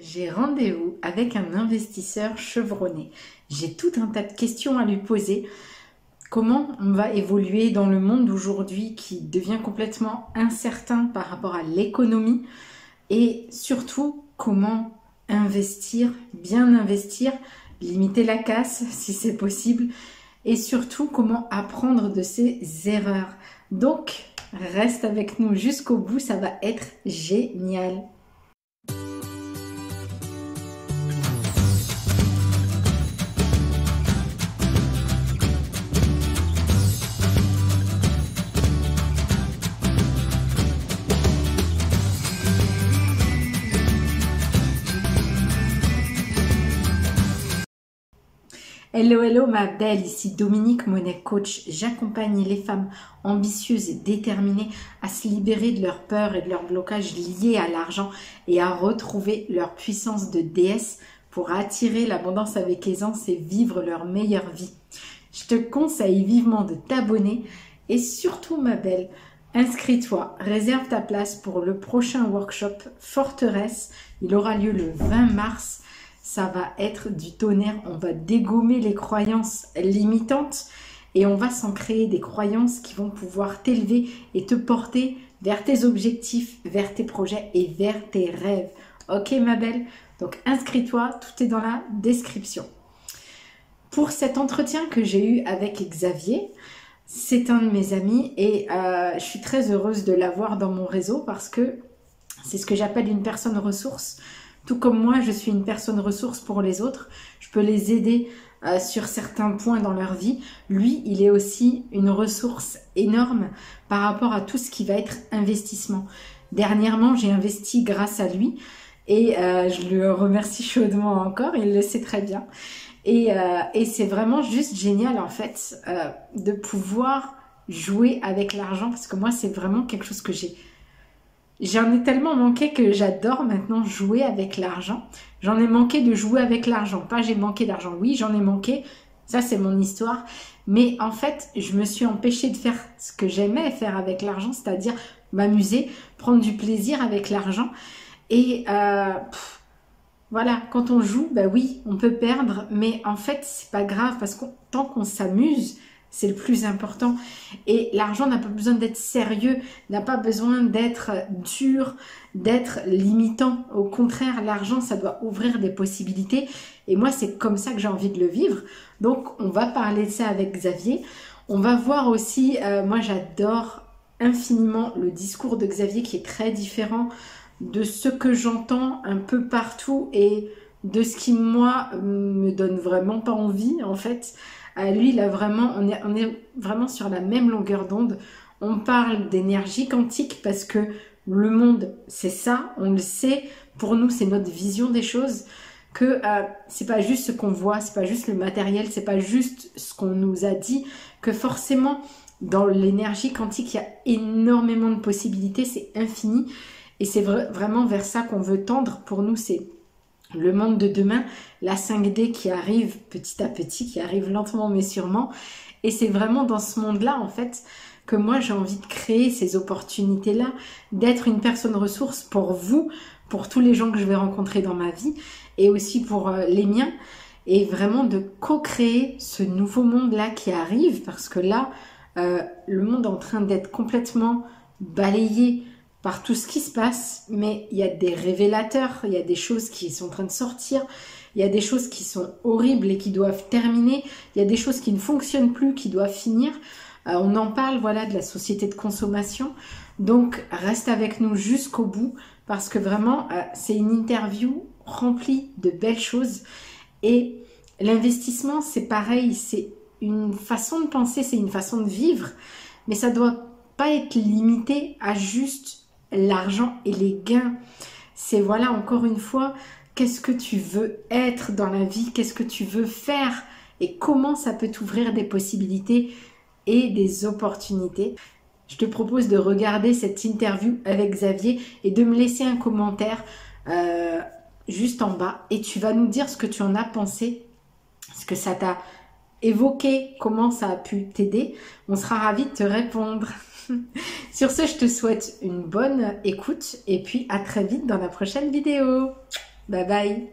J'ai rendez-vous avec un investisseur chevronné. J'ai tout un tas de questions à lui poser. Comment on va évoluer dans le monde d'aujourd'hui qui devient complètement incertain par rapport à l'économie et surtout comment investir, bien investir, limiter la casse si c'est possible et surtout comment apprendre de ses erreurs. Donc, reste avec nous jusqu'au bout, ça va être génial. Hello, hello ma belle, ici Dominique Monet, coach. J'accompagne les femmes ambitieuses et déterminées à se libérer de leurs peurs et de leurs blocages liés à l'argent et à retrouver leur puissance de déesse pour attirer l'abondance avec aisance et vivre leur meilleure vie. Je te conseille vivement de t'abonner et surtout ma belle, inscris-toi, réserve ta place pour le prochain workshop Forteresse. Il aura lieu le 20 mars ça va être du tonnerre. On va dégommer les croyances limitantes et on va s'en créer des croyances qui vont pouvoir t'élever et te porter vers tes objectifs, vers tes projets et vers tes rêves. Ok ma belle? Donc inscris-toi, tout est dans la description. Pour cet entretien que j'ai eu avec Xavier, c'est un de mes amis et euh, je suis très heureuse de l'avoir dans mon réseau parce que c'est ce que j'appelle une personne ressource. Tout comme moi, je suis une personne ressource pour les autres. Je peux les aider euh, sur certains points dans leur vie. Lui, il est aussi une ressource énorme par rapport à tout ce qui va être investissement. Dernièrement, j'ai investi grâce à lui et euh, je le remercie chaudement encore. Il le sait très bien. Et, euh, et c'est vraiment juste génial en fait de pouvoir jouer avec l'argent parce que moi, c'est vraiment quelque chose que j'ai J'en ai tellement manqué que j'adore maintenant jouer avec l'argent. J'en ai manqué de jouer avec l'argent. Pas j'ai manqué d'argent. Oui, j'en ai manqué. Ça, c'est mon histoire. Mais en fait, je me suis empêchée de faire ce que j'aimais faire avec l'argent, c'est-à-dire m'amuser, prendre du plaisir avec l'argent. Et euh, voilà, quand on joue, bah oui, on peut perdre, mais en fait, c'est pas grave parce que tant qu'on s'amuse, c'est le plus important. Et l'argent n'a pas besoin d'être sérieux, n'a pas besoin d'être dur, d'être limitant. Au contraire, l'argent, ça doit ouvrir des possibilités. Et moi, c'est comme ça que j'ai envie de le vivre. Donc, on va parler de ça avec Xavier. On va voir aussi, euh, moi j'adore infiniment le discours de Xavier qui est très différent de ce que j'entends un peu partout et de ce qui moi me donne vraiment pas envie en fait lui, a vraiment, on est, on est vraiment sur la même longueur d'onde. On parle d'énergie quantique parce que le monde, c'est ça, on le sait. Pour nous, c'est notre vision des choses. Que euh, c'est pas juste ce qu'on voit, c'est pas juste le matériel, c'est pas juste ce qu'on nous a dit. Que forcément, dans l'énergie quantique, il y a énormément de possibilités, c'est infini. Et c'est vraiment vers ça qu'on veut tendre. Pour nous, c'est le monde de demain, la 5D qui arrive petit à petit, qui arrive lentement mais sûrement. Et c'est vraiment dans ce monde-là, en fait, que moi j'ai envie de créer ces opportunités-là, d'être une personne ressource pour vous, pour tous les gens que je vais rencontrer dans ma vie et aussi pour euh, les miens. Et vraiment de co-créer ce nouveau monde-là qui arrive parce que là, euh, le monde est en train d'être complètement balayé tout ce qui se passe, mais il y a des révélateurs, il y a des choses qui sont en train de sortir, il y a des choses qui sont horribles et qui doivent terminer, il y a des choses qui ne fonctionnent plus, qui doivent finir. Euh, on en parle, voilà, de la société de consommation. Donc, reste avec nous jusqu'au bout parce que vraiment, euh, c'est une interview remplie de belles choses. Et l'investissement, c'est pareil, c'est une façon de penser, c'est une façon de vivre, mais ça doit pas être limité à juste l'argent et les gains. C'est voilà, encore une fois, qu'est-ce que tu veux être dans la vie, qu'est-ce que tu veux faire et comment ça peut t'ouvrir des possibilités et des opportunités. Je te propose de regarder cette interview avec Xavier et de me laisser un commentaire euh, juste en bas et tu vas nous dire ce que tu en as pensé, ce que ça t'a évoqué, comment ça a pu t'aider. On sera ravis de te répondre. Sur ce, je te souhaite une bonne écoute et puis à très vite dans la prochaine vidéo. Bye bye.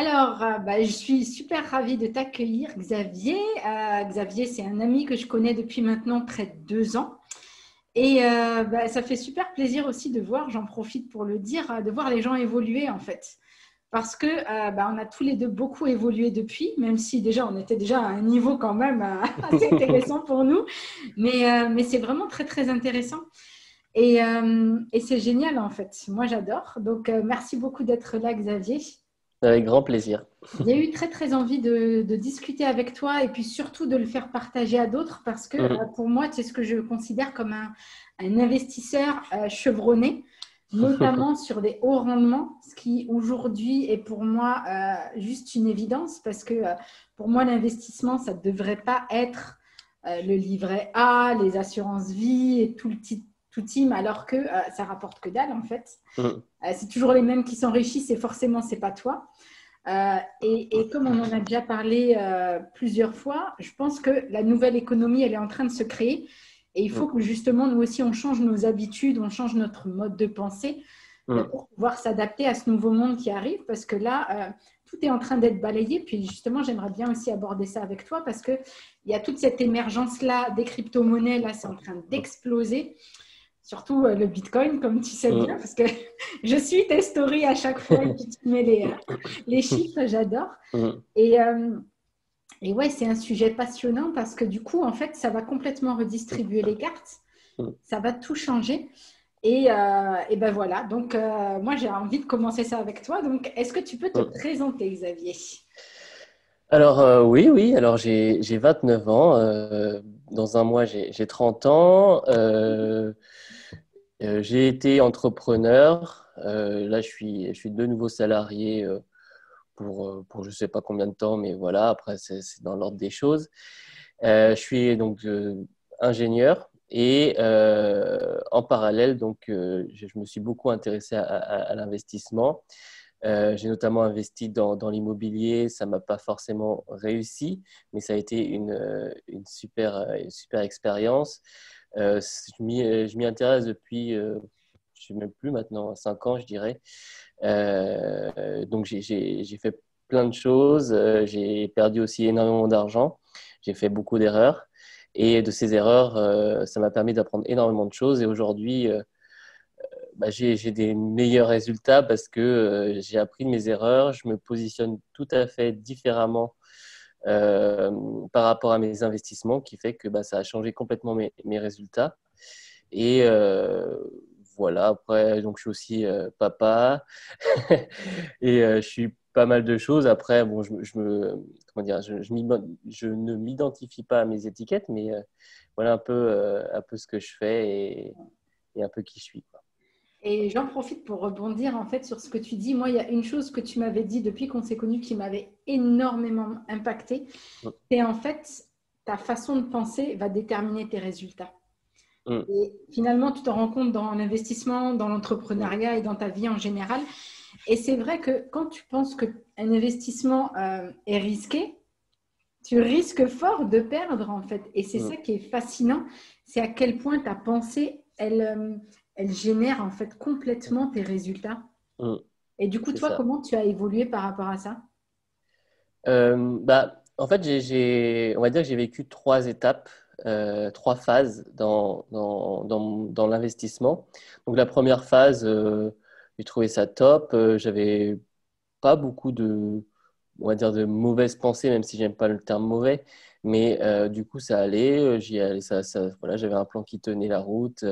Alors, euh, bah, je suis super ravie de t'accueillir, Xavier. Euh, Xavier, c'est un ami que je connais depuis maintenant près de deux ans. Et euh, bah, ça fait super plaisir aussi de voir, j'en profite pour le dire, de voir les gens évoluer en fait. Parce que bah, on a tous les deux beaucoup évolué depuis, même si déjà on était déjà à un niveau quand même assez intéressant pour nous. Mais, mais c'est vraiment très très intéressant. Et, et c'est génial en fait. Moi j'adore. Donc merci beaucoup d'être là, Xavier. Avec grand plaisir. J'ai eu très très envie de, discuter avec toi et puis surtout de le faire partager à d'autres parce que mm. euh, pour moi, c'est ce que je considère comme un, investisseur euh, chevronné, notamment sur des hauts rendements, ce qui aujourd'hui est pour moi euh, juste une évidence parce que pour moi, l'investissement, ça ne devrait pas être le livret A, les assurances vie et tout le tout team, alors que euh, ça rapporte que dalle en fait. Mm. Euh, c'est toujours les mêmes qui s'enrichissent et forcément c'est pas toi. Euh, et, comme on en a déjà parlé plusieurs fois, je pense que la nouvelle économie elle est en train de se créer et il faut mm. que justement nous aussi on change nos habitudes, on change notre mode de pensée mm. pour pouvoir s'adapter à ce nouveau monde qui arrive parce que là tout est en train d'être balayé. Puis justement, j'aimerais bien aussi aborder ça avec toi parce qu'il y a toute cette émergence-là des crypto-monnaies, là, c'est en train d'exploser surtout euh, le Bitcoin, comme tu sais bien, parce que je suis tes stories à chaque fois et tu mets les, euh, les chiffres, j'adore. Et, euh, et ouais, c'est un sujet passionnant parce que du coup, en fait, ça va complètement redistribuer les cartes, ça va tout changer. Et, et ben voilà, donc moi j'ai envie de commencer ça avec toi. Donc, est-ce que tu peux te présenter, Xavier? Alors oui, oui, alors j'ai 29 ans, dans un mois j'ai 30 ans, euh, j'ai été entrepreneur. Euh, là, je suis, je suis de nouveau salarié euh, pour, pour je ne sais pas combien de temps, mais voilà, après, c'est dans l'ordre des choses. je suis donc ingénieur et en parallèle, donc, je, me suis beaucoup intéressé à, l'investissement. j'ai notamment investi dans, l'immobilier. Ça m'a pas forcément réussi, mais ça a été une, une super, super expérience. Euh, je m'y intéresse depuis, euh, je ne sais même plus maintenant, 5 ans, je dirais. Euh, donc, j'ai fait plein de choses. J'ai perdu aussi énormément d'argent. J'ai fait beaucoup d'erreurs. Et de ces erreurs, ça m'a permis d'apprendre énormément de choses. Et aujourd'hui, bah, j'ai des meilleurs résultats parce que j'ai appris de mes erreurs. Je me positionne tout à fait différemment euh, par rapport à mes investissements, qui fait que bah, ça a changé complètement mes, mes résultats. Et euh, voilà, après, donc je suis aussi euh, papa et je suis pas mal de choses. Après, bon, je, je me, comment dire, je, je, je ne m'identifie pas à mes étiquettes, mais voilà un peu, un peu ce que je fais et, et un peu qui je suis. Quoi. Et j'en profite pour rebondir en fait sur ce que tu dis. Moi, il y a une chose que tu m'avais dit depuis qu'on s'est connus qui m'avait énormément impacté. C'est en fait ta façon de penser va déterminer tes résultats. Et finalement, tu te rends compte dans l'investissement, dans l'entrepreneuriat et dans ta vie en général. Et c'est vrai que quand tu penses qu'un investissement euh, est risqué, tu risques fort de perdre en fait. Et c'est ça qui est fascinant, c'est à quel point ta pensée, elle, euh, elle génère en fait complètement tes résultats. Mm. Et du coup, toi, comment tu as évolué par rapport à ça? Euh, bah, En fait, j'ai, on va dire que j'ai vécu trois étapes, euh, trois phases dans, dans, dans, l'investissement. Donc, la première phase, euh, j'ai trouvé ça top. j'avais pas beaucoup de, on va dire, de mauvaises pensées, même si j'aime pas le terme mauvais. Mais du coup, ça allait. J'y ça, ça, voilà, j'avais un plan qui tenait la route.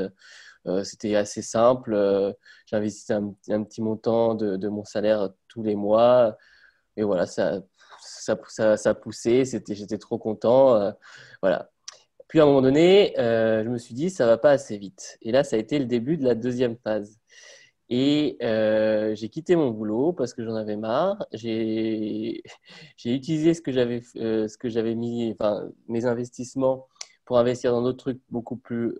Euh, c'était assez simple. Euh, J'investissais un, petit montant de, mon salaire tous les mois. Et voilà, ça, ça, ça, poussait. J'étais trop content. Euh, voilà. Puis à un moment donné, je me suis dit, ça va pas assez vite. Et là, ça a été le début de la deuxième phase. Et j'ai quitté mon boulot parce que j'en avais marre. J'ai utilisé ce que j'avais ce que j'avais mis, enfin mes investissements pour investir dans d'autres trucs beaucoup plus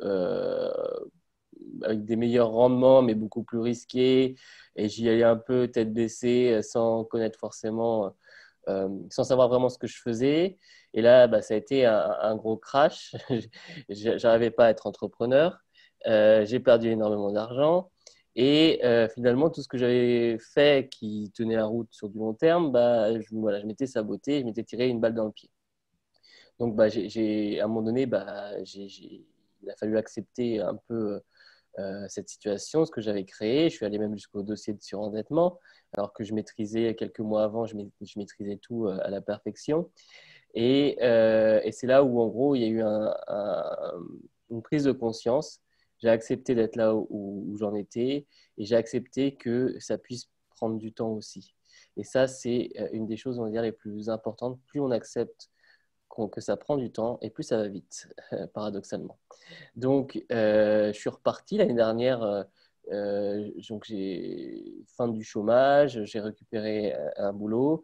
avec des meilleurs rendements, mais beaucoup plus risqués. Et j'y allais un peu tête baissée, euh, sans connaître forcément, euh, sans savoir vraiment ce que je faisais. Et là, bah, ça a été un, gros crash. J'arrivais pas à être entrepreneur. Euh, j'ai perdu énormément d'argent. Et finalement, tout ce que j'avais fait qui tenait la route sur du long terme, bah, je, m'étais saboté, je m'étais tiré une balle dans le pied. Donc, bah, à un moment donné, il a fallu accepter un peu cette situation, ce que j'avais créé. Je suis allé même jusqu'au dossier de surendettement, alors que je maîtrisais quelques mois avant, je, maîtrisais tout à la perfection. Et, et c'est là où, en gros, il y a eu un, une prise de conscience. J'ai accepté d'être là où, j'en étais et j'ai accepté que ça puisse prendre du temps aussi. Et ça, c'est une des choses, on va dire, les plus importantes. Plus on accepte que ça prend du temps et plus ça va vite, paradoxalement. Donc, euh, je suis reparti l'année dernière. Euh, euh, donc, j'ai fin du chômage, j'ai récupéré un boulot,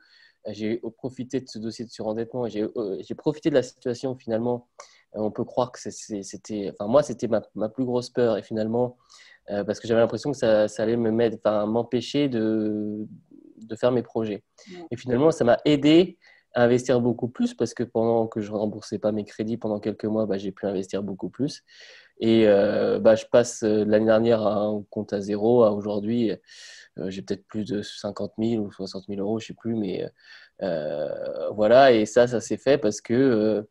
j'ai profité de ce dossier de surendettement, j'ai profité de la situation finalement. On peut croire que c'était, enfin moi, c'était ma, ma, plus grosse peur et finalement, parce que j'avais l'impression que ça, ça, allait me mettre, enfin m'empêcher de, de faire mes projets. Et finalement, ça m'a aidé investir beaucoup plus parce que pendant que je ne remboursais pas mes crédits pendant quelques mois, bah, j'ai pu investir beaucoup plus. Et euh, bah, je passe euh, l'année dernière à un compte à zéro à aujourd'hui. Euh, j'ai peut-être plus de 50 000 ou 60 000 euros, je sais plus. Mais voilà, et ça, ça s'est fait parce que,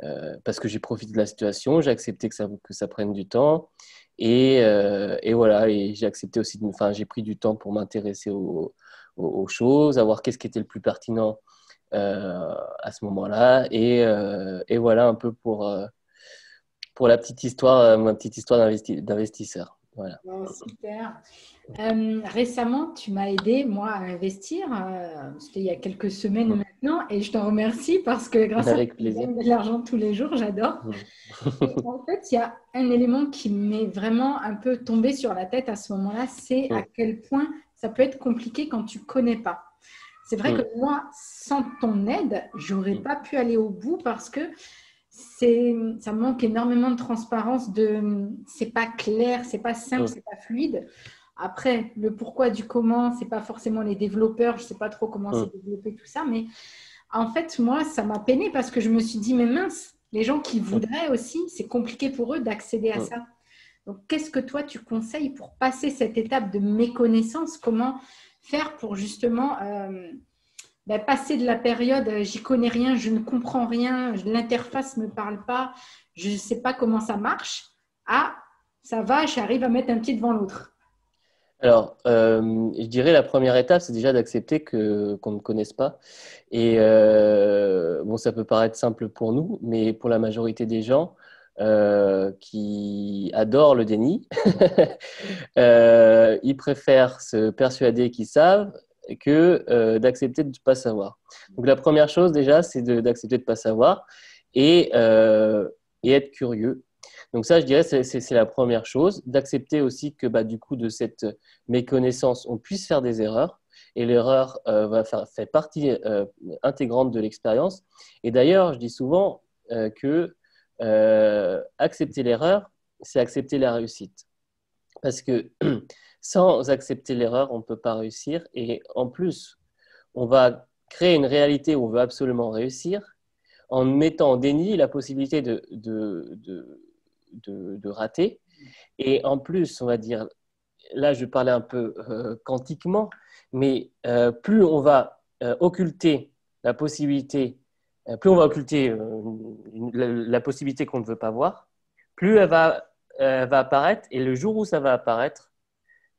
que j'ai profité de la situation, j'ai accepté que ça, que ça prenne du temps. Et, et voilà, et j'ai accepté aussi, enfin, j'ai pris du temps pour m'intéresser aux, aux, choses, à voir qu'est-ce qui était le plus pertinent à ce moment-là. Et, euh, et, voilà un peu pour, euh, pour la petite histoire, ma petite histoire d'investisseur. Voilà. super. récemment, tu m'as aidé, moi, à investir. C'était il y a quelques semaines maintenant. Et je t'en remercie parce que grâce Avec à plaisir. de l'argent tous les jours, j'adore. en fait, il y a un élément qui m'est vraiment un peu tombé sur la tête à ce moment-là. C'est à quel point ça peut être compliqué quand tu connais pas. C'est vrai que moi, sans ton aide, j'aurais mm. pas pu aller au bout parce que c'est, ça manque énormément de transparence. De, c'est pas clair, c'est pas simple, mm. c'est pas fluide. Après, le pourquoi du comment, c'est pas forcément les développeurs. Je sais pas trop comment c'est développé tout ça, mais en fait, moi, ça m'a peiné parce que je me suis dit, mais mince, les gens qui voudraient aussi, c'est compliqué pour eux d'accéder à ça. Donc, qu'est-ce que toi tu conseilles pour passer cette étape de méconnaissance? Comment faire pour justement euh, ben, passer de la période euh, j'y connais rien, je ne comprends rien, l'interface ne me parle pas, je ne sais pas comment ça marche, à ça va, j'arrive à mettre un pied devant l'autre alors, euh, je dirais la première étape, c'est déjà d'accepter que qu'on ne connaisse pas. Et bon, ça peut paraître simple pour nous, mais pour la majorité des gens qui adorent le déni, ils préfèrent se persuader qu'ils savent que euh, d'accepter de ne pas savoir. Donc la première chose déjà, c'est d'accepter de ne pas savoir et, euh, et, être curieux. Donc ça, je dirais, c'est la première chose. D'accepter aussi que bah, du coup, de cette méconnaissance, on puisse faire des erreurs. Et l'erreur euh, fait partie intégrante de l'expérience. Et d'ailleurs, je dis souvent que accepter l'erreur, c'est accepter la réussite. Parce que sans accepter l'erreur, on ne peut pas réussir. Et en plus, on va créer une réalité où on veut absolument réussir en mettant en déni la possibilité de, de, de, rater. Et en plus, on va dire, là je parlais un peu euh, quantiquement, mais euh, plus on va euh, occulter la possibilité, plus on va occulter la, possibilité qu'on ne veut pas voir, plus elle va, elle va apparaître. Et le jour où ça va apparaître,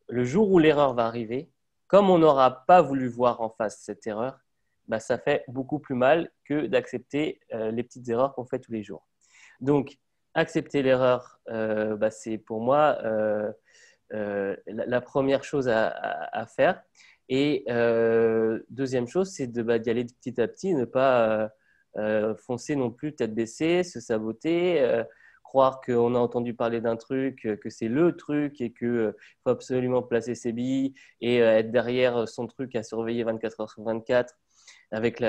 le jour où l'erreur va arriver, comme on n'aura pas voulu voir en face cette erreur, bah, ça fait beaucoup plus mal que d'accepter euh, les petites erreurs qu'on fait tous les jours. Donc, accepter l'erreur, euh, bah, c'est pour moi euh, la, première chose à, faire. Et deuxième chose, c'est bah, d'y aller petit à petit, ne pas foncer non plus tête baissée, se saboter croire qu'on a entendu parler d'un truc, euh, que c'est le truc et qu'il euh, faut absolument placer ses billes et euh, être derrière son truc à surveiller 24 heures sur 24 avec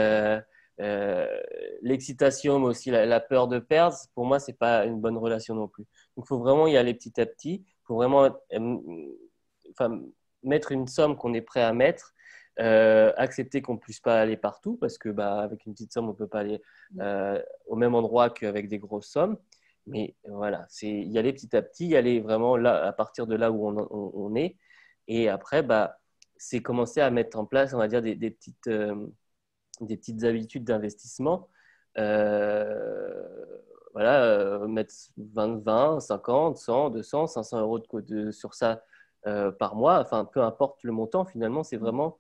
l'excitation, mais aussi la, peur de perdre. Pour moi, ce n'est pas une bonne relation non plus. Donc, il faut vraiment y aller petit à petit. Il faut vraiment mettre une somme qu'on est prêt à mettre. Accepter qu'on ne puisse pas aller partout parce que bah, avec une petite somme on ne peut pas aller au même endroit qu'avec des grosses sommes mais voilà, c'est y aller petit à petit, y aller vraiment là, à partir de là où on, est. Et après, bah, c'est commencer à mettre en place, on va dire, des, petites, des petites habitudes d'investissement. voilà, mettre 20, 20, 50, 100, 200, 500 euros de, sur ça par mois. Enfin, peu importe le montant, finalement, c'est vraiment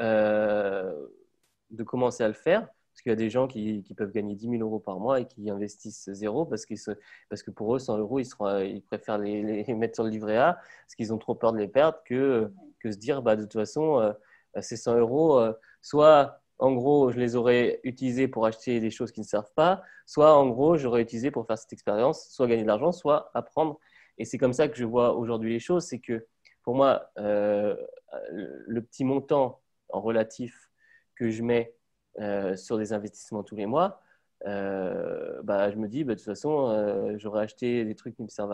de commencer à le faire. Parce qu'il y a des gens qui, peuvent gagner 10 000 euros par mois et qui investissent zéro parce, parce que pour eux, 100 euros, ils, préfèrent les, mettre sur le livret A parce qu'ils ont trop peur de les perdre que, que se dire, bah, de toute façon, euh, ces 100 euros, euh, soit en gros, je les aurais utilisés pour acheter des choses qui ne servent pas, soit en gros, j'aurais utilisé pour faire cette expérience, soit gagner de l'argent, soit apprendre. Et c'est comme ça que je vois aujourd'hui les choses. C'est que pour moi, euh, le petit montant en relatif que je mets euh, sur des investissements tous les mois, euh, bah, je me dis, bah, de toute façon, euh, j'aurais acheté des trucs qui me servent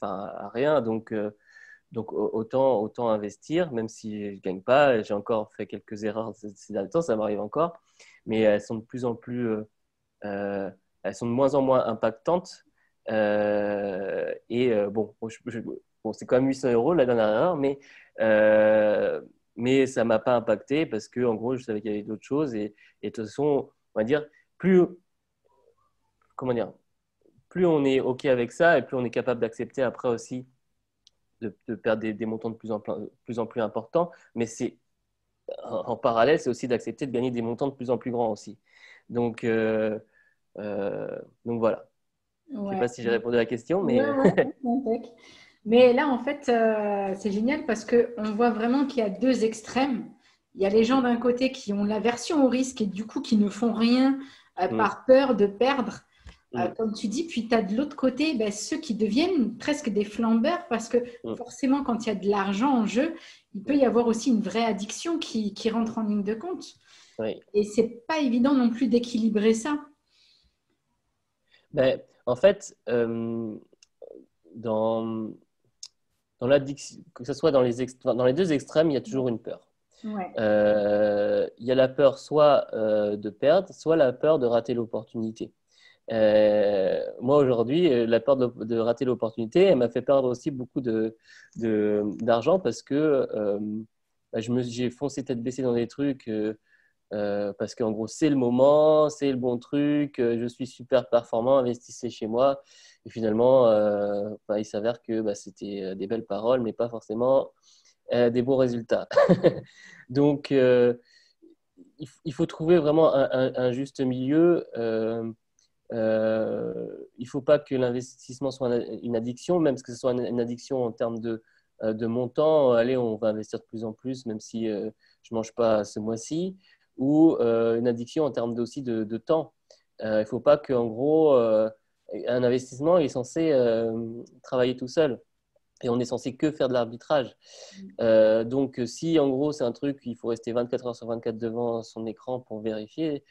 à rien. Donc, donc autant, autant investir, même si je ne gagne pas. J'ai encore fait quelques erreurs ces derniers temps, ça m'arrive encore. Mais elles sont de plus en plus, elles sont de moins en moins impactantes. et bon, bon c'est quand même 800 euros la dernière erreur, mais mais ça m'a pas impacté parce que en gros je savais qu'il y avait d'autres choses et, de toute façon on va dire plus comment dire plus on est ok avec ça et plus on est capable d'accepter après aussi de, perdre des, montants de plus en plus, en plus importants mais c'est en, parallèle c'est aussi d'accepter de gagner des montants de plus en plus grands aussi. Donc euh, euh, donc voilà. Je ne sais pas si j'ai répondu à la question mais Mais là, en fait, euh, c'est génial parce qu'on voit vraiment qu'il y a deux extrêmes. Il y a les gens d'un côté qui ont l'aversion au risque et du coup qui ne font rien euh, mm. par peur de perdre, euh, mm. comme tu dis. Puis tu as de l'autre côté ben, ceux qui deviennent presque des flambeurs parce que mm. forcément, quand il y a de l'argent en jeu, il peut y avoir aussi une vraie addiction qui, rentre en ligne de compte. Oui. Et c'est pas évident non plus d'équilibrer ça. Ben, en fait, dans, dans l'addiction, que ce soit dans les, dans les deux extrêmes, il y a toujours une peur. Euh, il y a la peur soit euh, de perdre, soit la peur de rater l'opportunité. Euh, moi, aujourd'hui, la peur de, rater l'opportunité, elle m'a fait perdre aussi beaucoup d'argent de, d'argent parce que bah, j'ai foncé tête baissée dans des trucs parce qu'en gros, c'est le moment, c'est le bon truc, je suis super performant, investissez chez moi. Et finalement, euh, bah, il s'avère que bah, c'était euh, des belles paroles, mais pas forcément euh, des bons résultats. Donc, il, faut trouver vraiment un, juste milieu. il ne faut pas que l'investissement soit une addiction, même que ce soit une addiction en termes de montant. Allez, on va investir de plus en plus, même si je ne mange pas ce mois-ci. Ou une addiction en termes aussi de, de temps. il ne faut pas qu'en gros un investissement est censé euh, travailler tout seul. Et on est censé que faire de l'arbitrage. Euh, donc, si en gros c'est un truc, il faut rester 24 heures sur 24 devant son écran pour vérifier,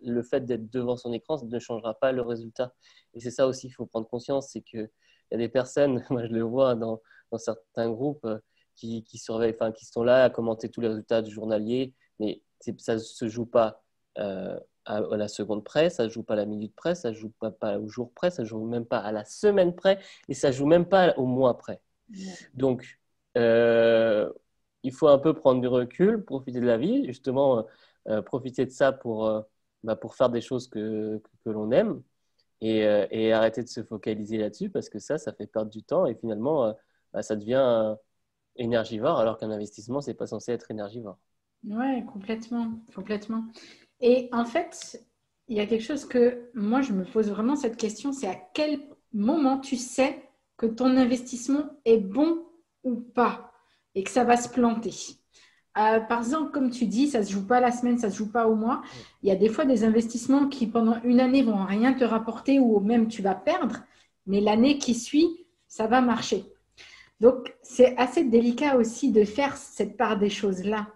le fait d'être devant son écran ça ne changera pas le résultat. Et c'est ça aussi qu'il faut prendre conscience, c'est qu'il y a des personnes, moi je le vois dans, certains groupes, euh, qui, surveillent, enfin, qui sont là à commenter tous les résultats du journalier, mais ça ne se joue pas à, la seconde près, ça ne joue pas à la minute près, ça ne joue pas, pas, au jour près, ça ne joue même pas à la semaine près et ça ne joue même pas au mois près. Donc, euh, il faut un peu prendre du recul, profiter de la vie, justement, euh, profiter de ça pour, euh, bah, pour faire des choses que, que, l'on aime et, et, arrêter de se focaliser là-dessus parce que ça, ça fait perdre du temps et finalement, bah, ça devient énergivore alors qu'un investissement, ce n'est pas censé être énergivore. Oui, complètement, complètement. Et en fait, il y a quelque chose que moi, je me pose vraiment cette question, c'est à quel moment tu sais que ton investissement est bon ou pas et que ça va se planter? Euh, par exemple, comme tu dis, ça ne se joue pas la semaine, ça ne se joue pas au mois. Il y a des fois des investissements qui, pendant une année, vont rien te rapporter ou même tu vas perdre, mais l'année qui suit, ça va marcher. Donc, c'est assez délicat aussi de faire cette part des choses-là.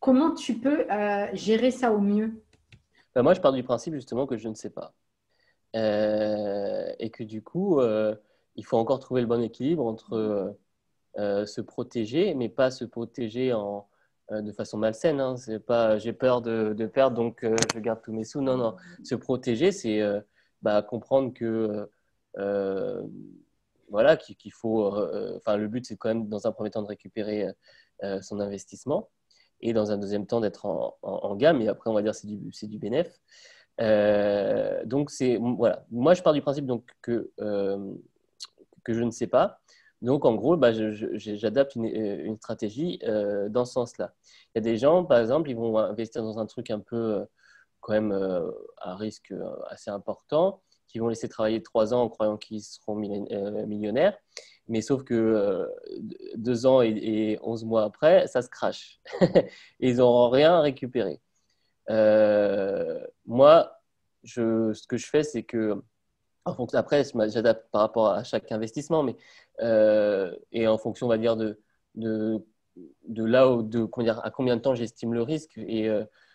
Comment tu peux euh, gérer ça au mieux? Ben, Moi, je pars du principe justement que je ne sais pas. Euh, et que du coup, euh, il faut encore trouver le bon équilibre entre se protéger, mais pas se protéger de façon malsaine. Hein. C'est pas j'ai peur de, de, perdre, donc je garde tous mes sous. Non, non. Se protéger, c'est bah, comprendre que voilà, qu'il faut. Enfin, le but, c'est quand même dans un premier temps de récupérer son investissement et dans un deuxième temps d'être en, gamme. Et après, on va dire c'est du, du bénéf. donc, c'est voilà. Moi, je pars du principe donc que que je ne sais pas. Donc, en gros, bah, j'adapte une, une, stratégie dans ce sens-là. Il y a des gens, par exemple, ils vont investir dans un truc un peu quand même à risque assez important qui vont laisser travailler trois ans en croyant qu'ils seront euh, millionnaires. Mais sauf que euh, deux ans et, onze mois après, ça se crache. ils n'auront rien récupéré. Euh, moi, je, ce que je fais, c'est que, en fonction, après, j'adapte par rapport à chaque investissement, mais, et en fonction, on va dire, de, là où, de, à combien de temps j'estime le risque. Et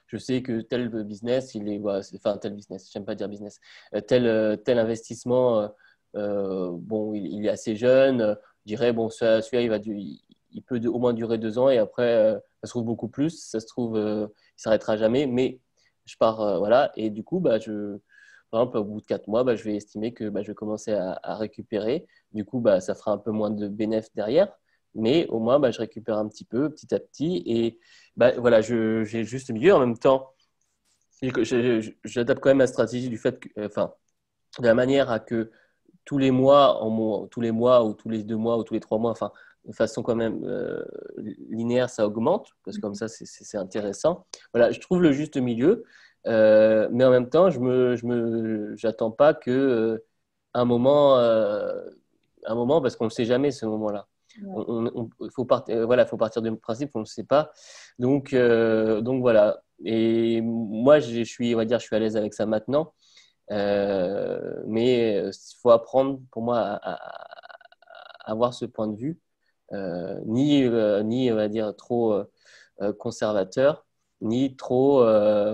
je sais que tel business, il est, enfin tel business, j'aime pas dire business, euh, tel, euh, tel investissement, euh, bon, il, est assez jeune, je dirais, bon, celui-là, il, il peut au moins durer deux ans et après, ça se trouve beaucoup plus, ça se trouve, il s'arrêtera jamais, mais je pars, voilà, et du coup, bah, je, par exemple, au bout de quatre mois, bah, je vais estimer que bah, je vais commencer à, à, récupérer. Du coup, bah, ça fera un peu moins de bénéfices derrière mais au moins bah, je récupère un petit peu petit à petit et bah, voilà, j'ai juste milieu. En même temps, j'adapte quand même la stratégie du fait que, enfin, de la manière à que tous les mois, en, tous les mois ou tous les deux mois ou tous les trois mois, enfin, de façon quand même euh, linéaire, ça augmente parce que comme ça, c'est intéressant. Voilà, je trouve le juste milieu, euh, mais en même temps, je me, je me, j'attends pas que euh, un moment, un moment, parce qu'on ne sait jamais ce moment-là. Il faut, euh, voilà, faut partir du principe qu'on ne sait pas. Donc, euh, donc voilà. Et moi, je suis, on va dire, je suis à l'aise avec ça maintenant. Euh, mais il faut apprendre, pour moi, à, avoir ce point de vue, ni, ni, on va dire, trop conservateur, ni trop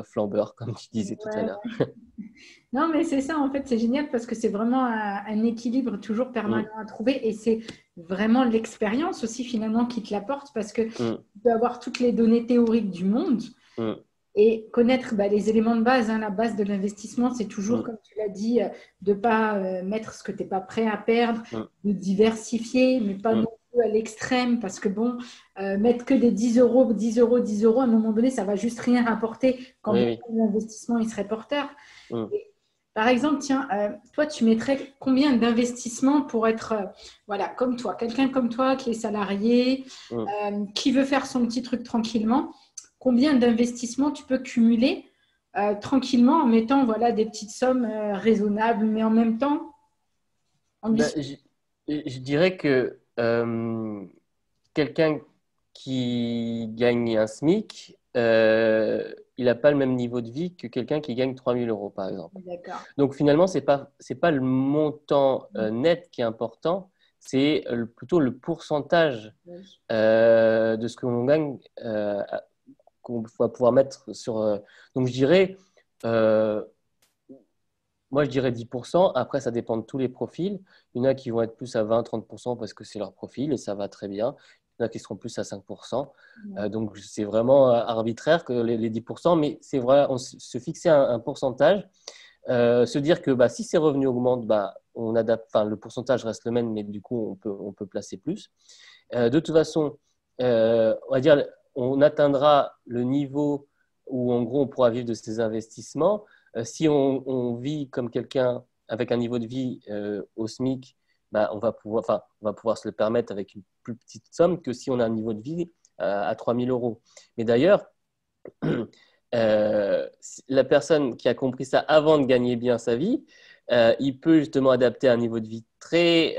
flambeur, comme tu disais tout à l'heure. Non, mais c'est ça, en fait, c'est génial parce que c'est vraiment un, équilibre toujours permanent mm. à trouver et c'est vraiment l'expérience aussi finalement qui te l'apporte parce que mm. tu peux avoir toutes les données théoriques du monde mm. et connaître bah, les éléments de base. Hein, la base de l'investissement, c'est toujours, comme tu l'as dit, euh, de ne pas euh, mettre ce que tu n'es pas prêt à perdre, de diversifier, mais pas non plus à l'extrême parce que bon, euh, mettre que des 10 euros, 10 euros, 10 euros, à un moment donné, ça va juste rien rapporter quand l'investissement il serait porteur. Par exemple, tiens, euh, toi, tu mettrais combien d'investissements pour être, euh, voilà, comme toi, quelqu'un comme toi qui est salarié, mm. euh, qui veut faire son petit truc tranquillement, combien d'investissements tu peux cumuler tranquillement en mettant, voilà, des petites sommes raisonnables, mais en même temps ben, je, je, dirais que quelqu'un qui gagne un SMIC, il n'a pas le même niveau de vie que quelqu'un qui gagne 3000 euros, par exemple. Donc finalement, ce n'est pas, pas le montant euh, net qui est important, c'est plutôt le pourcentage euh, de ce que l'on gagne euh, qu'on va pouvoir mettre sur... donc je dirais, moi je dirais 10%, après ça dépend de tous les profils. Il y en a qui vont être plus à 20-30% parce que c'est leur profil et ça va très bien qui seront plus à 5%. Euh, donc, c'est vraiment euh, arbitraire que les, 10%, mais c'est vrai, on se fixer un, pourcentage, euh, se dire que bah, si ces revenus augmentent, bah, on adapte, enfin, le pourcentage reste le même, mais du coup, on peut, on peut placer plus. de toute façon, on va dire, on atteindra le niveau où, en gros, on pourra vivre de ces investissements. si on, on, vit comme quelqu'un avec un niveau de vie au SMIC, bah, on, va pouvoir, enfin, on va pouvoir se le permettre avec une plus petite somme que si on a un niveau de vie euh, à 3 000 euros. Mais d'ailleurs, euh, la personne qui a compris ça avant de gagner bien sa vie, euh, il peut justement adapter un niveau de vie très,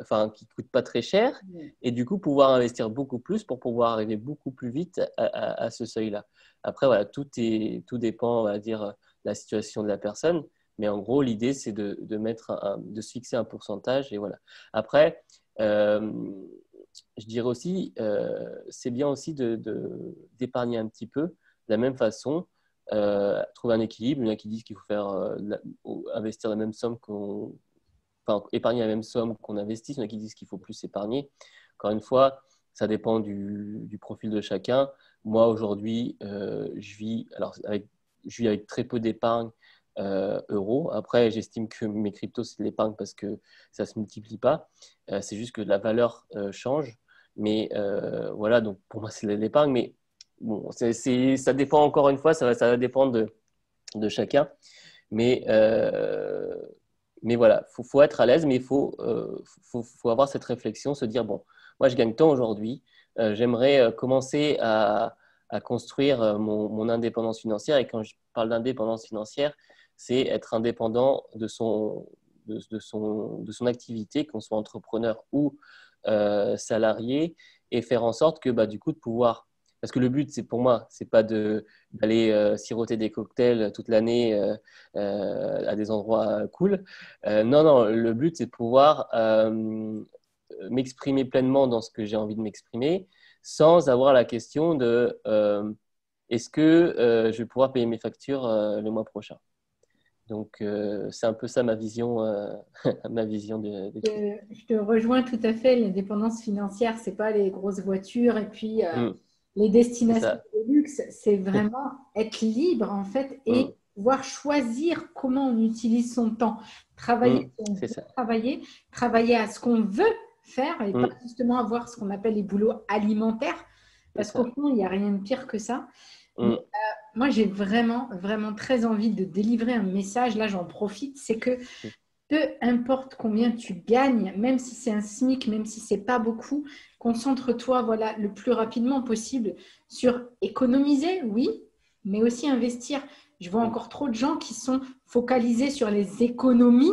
enfin, qui ne coûte pas très cher, et du coup pouvoir investir beaucoup plus pour pouvoir arriver beaucoup plus vite à, ce seuil-là. Après, voilà, tout, est, tout dépend, on va dire, de la situation de la personne. Mais en gros, l'idée, c'est de, de, mettre de se fixer un pourcentage. Et voilà. Après, euh, je dirais aussi, euh, c'est bien aussi d'épargner un petit peu de la même façon. Euh, trouver un équilibre. Il y en a qui disent qu'il faut faire investir la même somme qu'on, enfin, la même somme qu'on investit. Il y en a qui disent qu'il faut plus épargner. Encore une fois, ça dépend du, profil de chacun. Moi aujourd'hui, je vis alors je vis avec très peu d'épargne euros. Après, j'estime que mes cryptos, c'est de l'épargne parce que ça ne se multiplie pas. c'est juste que la valeur change. Mais voilà, donc pour moi, c'est de l'épargne. Mais bon, ça dépend encore une fois, ça va, dépendre de, chacun. Mais, euh, mais voilà, il faut, être à l'aise, mais il faut, euh, faut, faut, avoir cette réflexion, se dire, bon, moi je gagne tant aujourd'hui, euh, j'aimerais commencer à, à construire mon, mon, indépendance financière. Et quand je parle d'indépendance financière, c'est être indépendant de son, de, de, son, de son activité, qu'on soit entrepreneur ou salarié, et faire en sorte que bah, du coup de pouvoir parce que le but, c'est pour moi, c'est pas d'aller euh, siroter des cocktails toute l'année euh, euh, à des endroits cool. non, non, le but, c'est de pouvoir m'exprimer pleinement dans ce que j'ai envie de m'exprimer, sans avoir la question de est-ce que je vais pouvoir payer mes factures le mois prochain. Donc, c'est un peu ça ma vision, ma vision de, Je te rejoins tout à fait. L'indépendance financière, c'est pas les grosses voitures et puis mm. Les destinations de luxe, c'est vraiment être libre en fait et mm. pouvoir choisir comment on utilise son temps. Travailler, mm, travailler, travailler à ce qu'on veut faire et pas justement avoir ce qu'on appelle les boulots alimentaires. Parce qu'au fond, il n'y a rien de pire que ça. Euh, moi, j'ai vraiment, vraiment très envie de délivrer un message. Là, j'en profite. C'est que peu importe combien tu gagnes, même si c'est un SMIC, même si c'est pas beaucoup, concentre-toi voilà le plus rapidement possible sur économiser, oui, mais aussi investir. Je vois encore trop de gens qui sont focalisés sur les économies,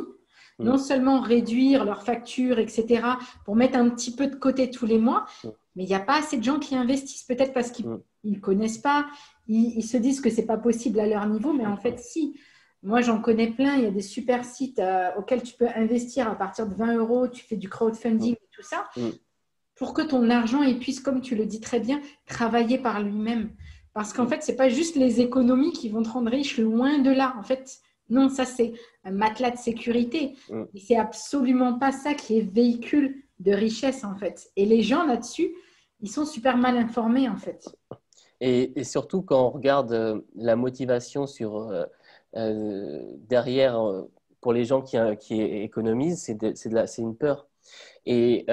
mm. non seulement réduire leurs factures, etc., pour mettre un petit peu de côté tous les mois, mm. mais il n'y a pas assez de gens qui investissent, peut-être parce qu'ils ne mm. connaissent pas, ils, ils, se disent que c'est pas possible à leur niveau, mais en fait, si. Moi, j'en connais plein. Il y a des super sites euh, auxquels tu peux investir à partir de 20 euros. Tu fais du crowdfunding et tout ça. Mm. Pour que ton argent puisse, comme tu le dis très bien, travailler par lui-même. Parce qu'en mm. fait, ce n'est pas juste les économies qui vont te rendre riche, loin de là. En fait, non, ça, c'est un matelas de sécurité. Mm. Et c'est absolument pas ça qui est véhicule de richesse, en fait. Et les gens là-dessus, ils sont super mal informés, en fait. Et, surtout, quand on regarde euh, la motivation sur. Euh, euh, derrière, euh, pour les gens qui, euh, économisent, c'est une peur. Et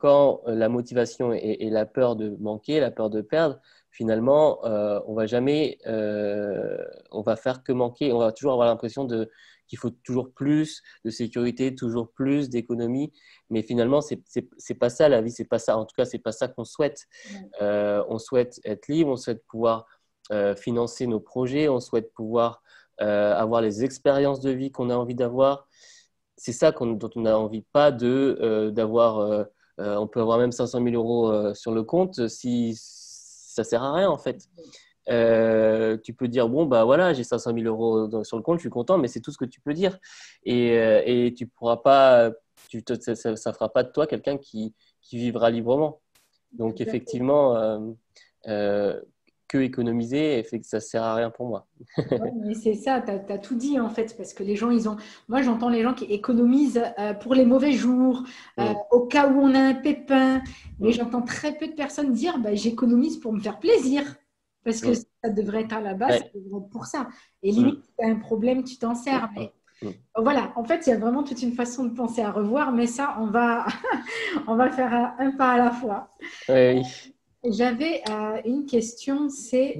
quand la motivation est, la peur de manquer, la peur de perdre, finalement, on va jamais, on va faire que manquer. On va toujours avoir l'impression qu'il faut toujours plus de sécurité, toujours plus d'économie. Mais finalement, c'est n'est pas ça la vie, c'est pas ça. En tout cas, c'est pas ça qu'on souhaite. on souhaite être libre, on souhaite pouvoir financer nos projets, on souhaite pouvoir euh, avoir les expériences de vie qu'on a envie d'avoir. C'est ça dont on a envie, pas de euh, d'avoir. Euh, on peut avoir même 500 000 euros sur le compte si ça sert à rien en fait. Tu peux dire bon bah voilà j'ai 500 000 euros sur le compte je suis content mais c'est tout ce que tu peux dire. Et, et tu pourras pas tu ça, ça, fera pas de toi quelqu'un qui, qui vivra librement. Donc effectivement que économiser et fait que ça sert à rien pour moi. mais c'est ça, tu as, tout dit en fait, parce que les gens, ils ont. Moi, j'entends les gens qui économisent euh, pour les mauvais jours, euh, au cas où on a un pépin, mais j'entends très peu de personnes dire bah, j'économise pour me faire plaisir, parce que ça devrait être à la base pour ça. Et limite, si tu as un problème, tu t'en sers. Mais voilà, en fait, il y a vraiment toute une façon de penser à revoir, mais ça, on va, on va faire un pas à la fois. Oui. J'avais euh, une question, c'est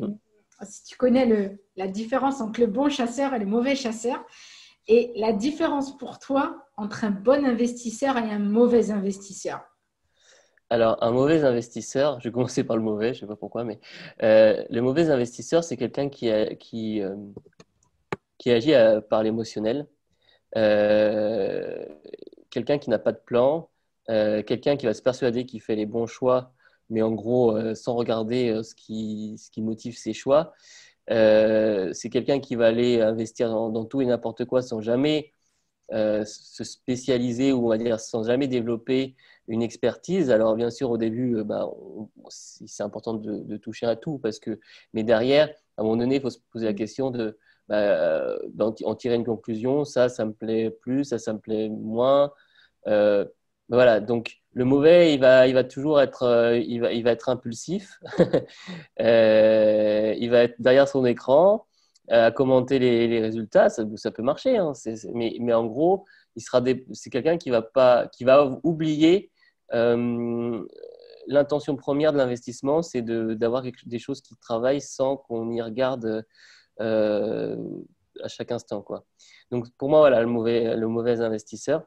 si tu connais le, la différence entre le bon chasseur et le mauvais chasseur, et la différence pour toi entre un bon investisseur et un mauvais investisseur. Alors, un mauvais investisseur, je vais commencer par le mauvais, je ne sais pas pourquoi, mais euh, le mauvais investisseur, c'est quelqu'un qui, qui, euh, qui agit par l'émotionnel, quelqu'un qui n'a pas de plan, quelqu'un qui va se persuader qu'il fait les bons choix mais en gros, euh, sans regarder euh, ce, qui, ce qui motive ses choix. Euh, c'est quelqu'un qui va aller investir dans, tout et n'importe quoi sans jamais se spécialiser ou on va dire sans jamais développer une expertise. Alors bien sûr au début, bah, c'est important de, toucher à tout parce que, mais derrière, à un moment donné, il faut se poser la question de bah, en tirer une conclusion. Ça, ça me plaît plus, ça, ça me plaît moins. voilà, donc le mauvais, il va, il va toujours être, euh, il va, il va être impulsif. Euh, il va être derrière son écran. à commenter les, résultats, ça, peut marcher. Hein. mais, mais, en gros, c'est quelqu'un qui va pas, qui va oublier l'intention première de l'investissement, c'est d'avoir des choses qui travaillent sans qu'on y regarde euh, à chaque instant. Quoi. Donc pour moi, voilà, le mauvais, le mauvais investisseur.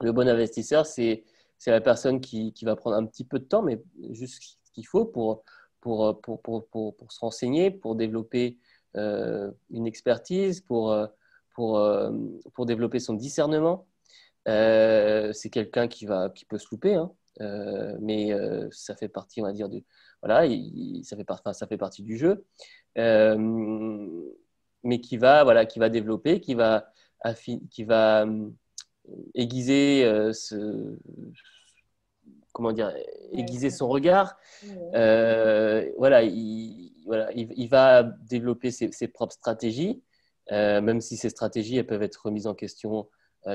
Le bon investisseur, c'est la personne qui, qui, va prendre un petit peu de temps, mais juste ce qu'il faut pour, pour, pour, pour, pour, se renseigner, pour développer euh, une expertise, pour, pour, pour développer son discernement. Euh, c'est quelqu'un qui, va, qui peut se louper, hein. Euh, mais euh, ça fait partie, on va dire, du, voilà, ça, fait ça fait partie du jeu, euh, mais qui va, voilà, qui va développer, qui va, qui va aiguiser ce, comment dire, aiguiser son regard. voilà, il, voilà il, va développer ses, ses propres stratégies, même si ces stratégies elles peuvent être remises en question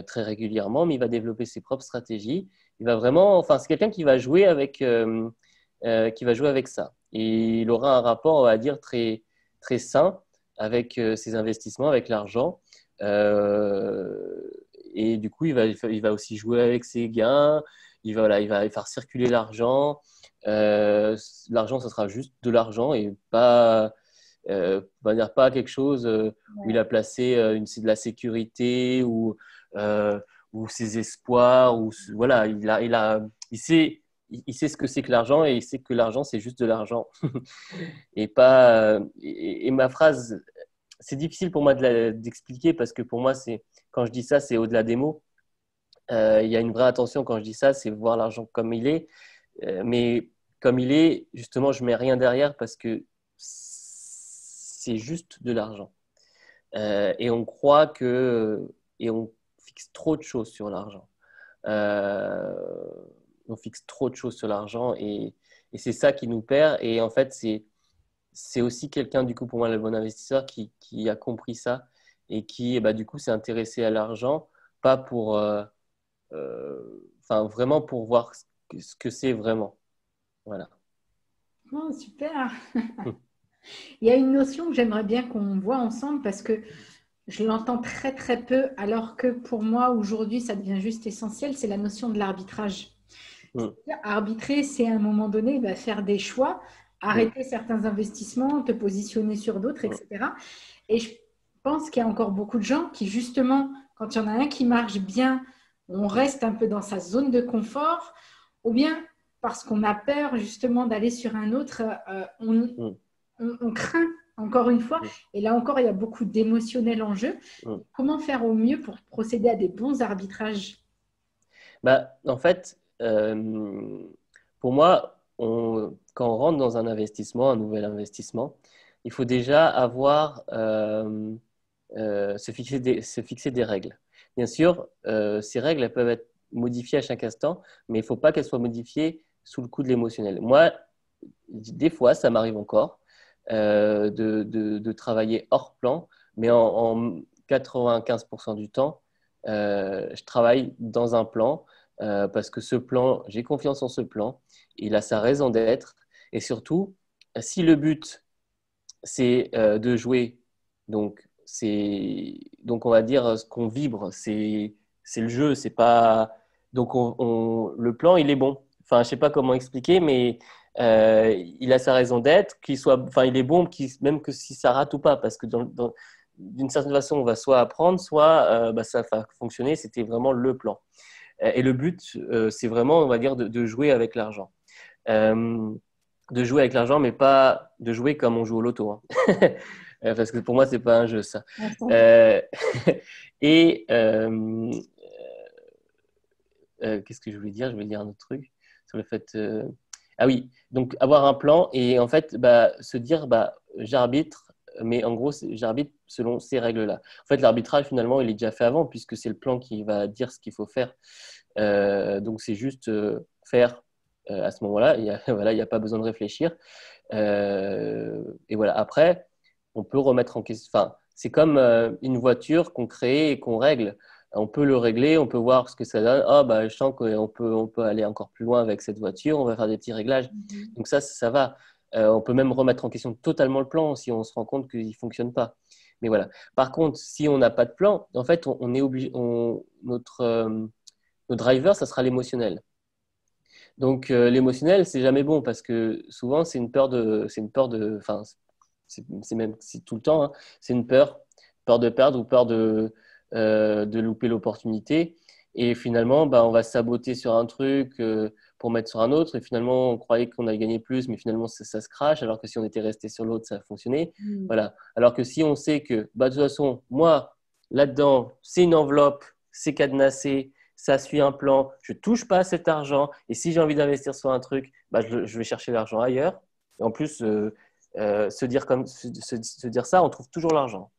très régulièrement, mais il va développer ses propres stratégies il va vraiment, enfin, c'est quelqu'un qui va jouer avec, euh, euh, qui va jouer avec ça. Et il aura un rapport, on va dire, très, très sain avec euh, ses investissements, avec l'argent. et du coup, il va, il va aussi jouer avec ses gains. Il va, voilà, il va faire circuler l'argent. l'argent, ça sera juste de l'argent et pas, on va dire pas quelque chose où il a placé une, de la sécurité ou ou ses espoirs, ou voilà, il, a, il, a, il, sait, il sait ce que c'est que l'argent et il sait que l'argent, c'est juste de l'argent. et, pas, et, ma phrase, c'est difficile pour moi d'expliquer parce que pour moi, c'est quand je dis ça, c'est au-delà des mots. Euh, il y a une vraie attention quand je dis ça, c'est voir l'argent comme il est. Euh, mais comme il est, justement, je mets rien derrière parce que c'est juste de l'argent. Euh, et on croit que, et on fixe trop de choses sur l'argent. Euh, on fixe trop de choses sur l'argent et, c'est ça qui nous perd. Et en fait, c'est aussi quelqu'un, du coup, pour moi, le bon investisseur qui, a compris ça et qui, bah, du coup, s'est intéressé à l'argent, pas pour. Euh, euh, enfin, vraiment pour voir ce que c'est vraiment. Voilà. Oh, super. Il y a une notion que j'aimerais bien qu'on voit ensemble parce que je l'entends très très peu, alors que pour moi, aujourd'hui, ça devient juste essentiel, c'est la notion de l'arbitrage. Arbitrer, c'est à un moment donné bah, faire des choix, arrêter certains investissements, te positionner sur d'autres, etc. Et je pense qu'il y a encore beaucoup de gens qui, justement, quand il y en a un qui marche bien, on reste un peu dans sa zone de confort, ou bien parce qu'on a peur justement d'aller sur un autre, euh, on, on, craint encore une fois. Et là encore, il y a beaucoup d'émotionnel en jeu. Comment faire au mieux pour procéder à des bons arbitrages? Bah, En fait, euh, pour moi, on, quand on rentre dans un investissement, un nouvel investissement, il faut déjà avoir, euh, euh, se, fixer des, se fixer des règles. Bien sûr, ces règles elles peuvent être modifiées à chaque instant, mais il ne faut pas qu'elles soient modifiées sous le coup de l'émotionnel. Moi, des fois, ça m'arrive encore euh, de, de, travailler hors plan, mais en, 95% du temps, euh, je travaille dans un plan euh, parce que ce plan, j'ai confiance en ce plan, il a sa raison d'être, et surtout, si le but c'est de jouer, donc donc on va dire ce qu'on vibre, c'est le jeu, c'est pas donc on, le plan il est bon. Enfin, je sais pas comment expliquer, mais euh, il a sa raison d'être, qu'il soit, enfin, il est bon, même que si ça rate ou pas, parce que d'une certaine façon, on va soit apprendre, soit euh, bah, ça va fonctionner. C'était vraiment le plan. Euh, et le but, c'est vraiment, on va dire, de, jouer avec l'argent. de jouer avec l'argent, mais pas de jouer comme on joue au loto. Hein. parce que pour moi, c'est pas un jeu, ça. et qu'est-ce que je voulais dire? Je voulais dire un autre truc sur le fait. Ah oui, donc avoir un plan et en fait bah, se dire bah, j'arbitre, mais en gros j'arbitre selon ces règles-là. En fait l'arbitrage finalement il est déjà fait avant puisque c'est le plan qui va dire ce qu'il faut faire. Euh, donc c'est juste euh, faire euh, à ce moment-là, il n'y a, a pas besoin de réfléchir. et voilà, après on peut remettre en question, enfin c'est comme une voiture qu'on crée et qu'on règle on peut le régler, on peut voir ce que ça donne. Ah, bah, je sens qu'on peut, on peut aller encore plus loin avec cette voiture, on va faire des petits réglages. Mhm. Donc ça, ça va. Euh, on peut même remettre en question totalement le plan si on se rend compte qu'il ne fonctionne pas. mais voilà. Par contre, si on n'a pas de plan, en fait, on, est obligé, notre, euh, notre driver, ça sera l'émotionnel. Donc euh, l'émotionnel, c'est jamais bon parce que souvent c'est une peur de, c'est une peur de, enfin c'est même c'est tout le temps, hein. c'est une peur, peur de perdre ou peur de euh, de louper l'opportunité. Et finalement, bah, on va saboter sur un truc euh, pour mettre sur un autre. Et finalement, on croyait qu'on allait gagner plus, mais finalement, ça, se crache. Alors que si on était resté sur l'autre, ça a fonctionné. Mm. Voilà. Alors que si on sait que, bah, de toute façon, moi, là-dedans, c'est une enveloppe, c'est cadenassé, ça suit un plan, je touche pas à cet argent. Et si j'ai envie d'investir sur un truc, bah, je, vais chercher l'argent ailleurs. Et en plus, euh, euh, se, dire comme, se, dire ça, on trouve toujours l'argent.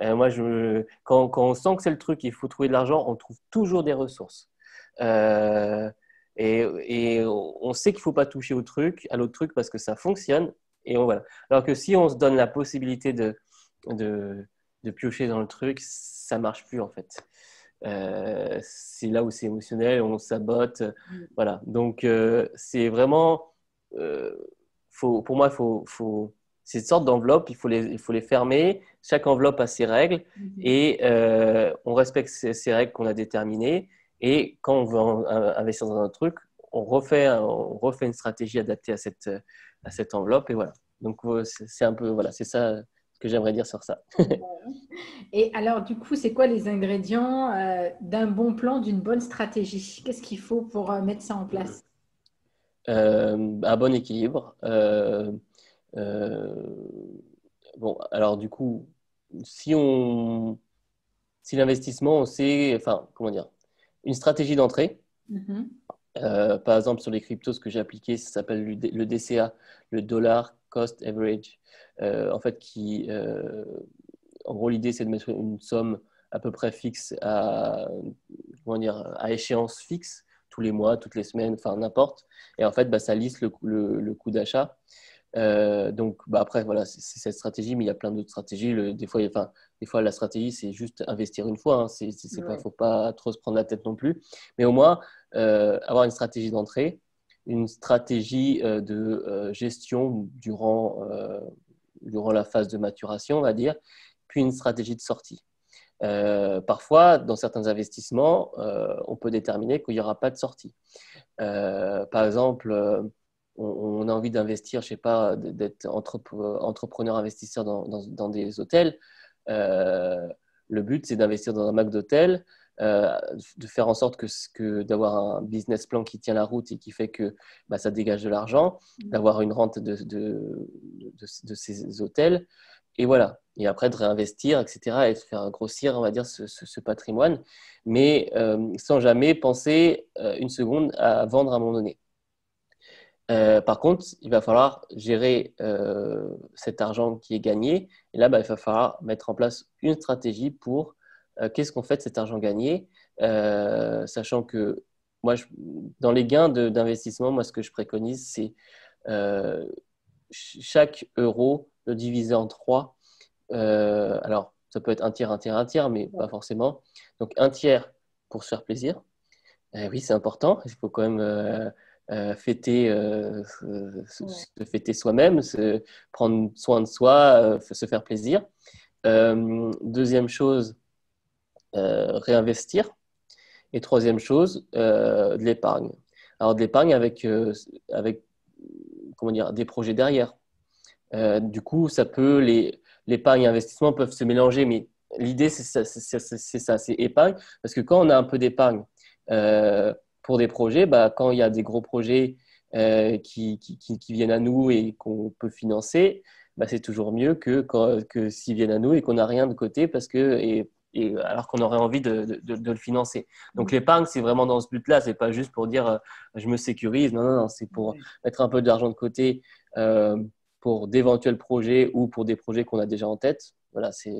Euh, moi, je, quand, quand, on sent que c'est le truc, il faut trouver de l'argent, on trouve toujours des ressources. Et, et, on sait qu'il ne faut pas toucher au truc, à l'autre truc parce que ça fonctionne. Et on, voilà. Alors que si on se donne la possibilité de, de, de piocher dans le truc, ça marche plus en fait. Euh, c'est là où c'est émotionnel, on sabote. Mm. Voilà. Donc, euh, c'est vraiment. Euh, faut, pour moi, il faut, faut, c'est une sorte d'enveloppe, il, faut les, il faut les fermer. Chaque enveloppe a ses règles mm-hmm. et on respecte ces, règles qu'on a déterminées. Et quand on veut investir dans un truc, on refait, on refait une stratégie adaptée à cette, à cette enveloppe. Et voilà. Donc, c'est un peu. Voilà, c'est ça que j'aimerais dire sur ça. Et alors, du coup, c'est quoi les ingrédients euh, d'un bon plan, d'une bonne stratégie? Qu'est-ce qu'il faut pour euh, mettre ça en place? Euh, Un bon équilibre. Bon, alors du coup, si on, si l'investissement, c'est, enfin, comment dire, une stratégie d'entrée. Mm-hmm. par exemple, sur les cryptos, ce que j'ai appliqué, ça s'appelle le DCA, le dollar cost average. Euh, en fait, qui, euh, en gros, l'idée, c'est de mettre une somme à peu près fixe à, comment dire, à échéance fixe tous les mois, toutes les semaines, enfin n'importe. Et en fait, bah, ça lisse le, le, coût d'achat. Euh, donc bah, après, voilà, c'est cette stratégie, mais il y a plein d'autres stratégies. des, fois, enfin, des fois, la stratégie, c'est juste investir une fois. Il hein. ne faut pas trop se prendre la tête non plus. Mais au moins, avoir une stratégie d'entrée, une stratégie de gestion durant durant la phase de maturation, on va dire, puis une stratégie de sortie. Euh, parfois, dans certains investissements, euh, on peut déterminer qu'il n'y aura pas de sortie. Euh, par exemple, on, a envie d'investir, je ne sais pas, d'être entrepreneur investisseur dans, dans, des hôtels. le but, c'est d'investir dans un Mac d'hôtel, de faire en sorte que, que d'avoir un business plan qui tient la route et qui fait que bah, ça dégage de l'argent, mmh. d'avoir une rente de, de, de, ces hôtels, et voilà. Et après de réinvestir, etc., et de faire grossir, on va dire, ce, patrimoine, mais euh, sans jamais penser euh, une seconde à vendre à un moment donné. Euh, par contre, il va falloir gérer cet argent qui est gagné. Et là, bah, il va falloir mettre en place une stratégie pour qu'est-ce qu'on fait de cet argent gagné, sachant que moi, dans les gains d'investissement, moi, ce que je préconise, c'est chaque euro le diviser en trois. Euh, alors, ça peut être un tiers, un tiers, un tiers, mais pas forcément. Donc, un tiers pour se faire plaisir. Eh oui, c'est important. Il faut quand même euh, euh, fêter, se, fêter soi-même, prendre soin de soi, se faire plaisir. deuxième chose, réinvestir. Et troisième chose, de l'épargne. Alors, de l'épargne avec, avec comment dire, des projets derrière. Euh, du coup, ça peut, les, l'épargne et l'investissement peuvent se mélanger, mais l'idée, c'est ça, c'est, ça, c'est épargne. Parce que quand on a un peu d'épargne euh, pour des projets, bah, quand il y a des gros projets euh, qui, qui, qui, viennent à nous et qu'on peut financer, bah, c'est toujours mieux que, que s'ils viennent à nous et qu'on n'a rien de côté parce que, et, et alors qu'on aurait envie de, de, de, le financer. Donc mmh. l'épargne, c'est vraiment dans ce but-là, c'est pas juste pour dire je me sécurise, non, non, non c'est pour mettre un peu d'argent de côté pour d'éventuels projets ou pour des projets qu'on a déjà en tête. Voilà, c'est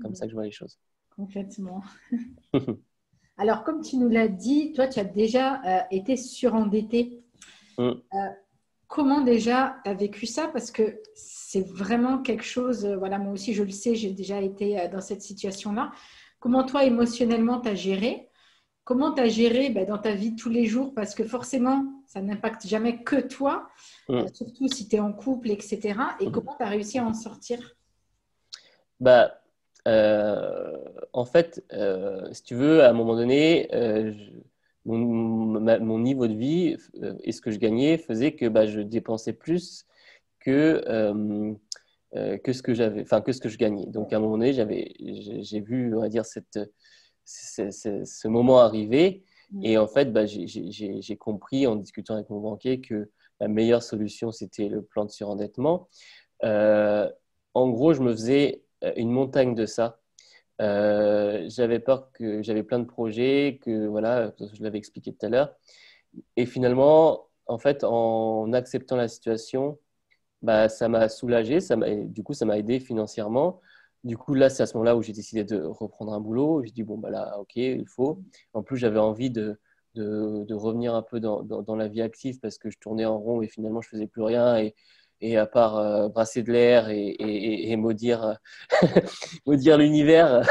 comme ça que je vois les choses. Complètement. Alors, comme tu nous l'as dit, toi, tu as déjà euh, été surendetté. Mm. Euh, comment déjà tu as vécu ça? Parce que c'est vraiment quelque chose, euh, voilà, moi aussi, je le sais, j'ai déjà été dans cette situation-là. Comment toi, émotionnellement, tu as géré? Comment tu as géré ben, dans ta vie tous les jours? Parce que forcément, ça n'impacte jamais que toi, mm. surtout si tu es en couple, etc. Et mm. comment tu as réussi à en sortir? Bah, en fait, si tu veux, à un moment donné, mon, niveau de vie et ce que je gagnais faisait que bah, je dépensais plus que, que ce que j'avais, enfin que ce que je gagnais. Donc à un moment donné, j'avais, j'ai vu, on va dire, cette, ce moment arriver. Mm. Et en fait, bah, j'ai compris en discutant avec mon banquier que la meilleure solution, c'était le plan de surendettement. Euh, en gros, je me faisais euh, une montagne de ça. Euh, j'avais peur que j'avais plein de projets, que voilà, je l'avais expliqué tout à l'heure. Et finalement, en fait, en acceptant la situation, bah, ça m'a soulagé, ça du coup, ça m'a aidé financièrement. Du coup, là, c'est à ce moment-là où j'ai décidé de reprendre un boulot. J'ai dit, bon, bah là, ok, il faut. En plus, j'avais envie de, de, revenir un peu dans, dans, la vie active parce que je tournais en rond et finalement, je faisais plus rien. Et, et à part euh, brasser de l'air et, et, et, maudire, maudire l'univers.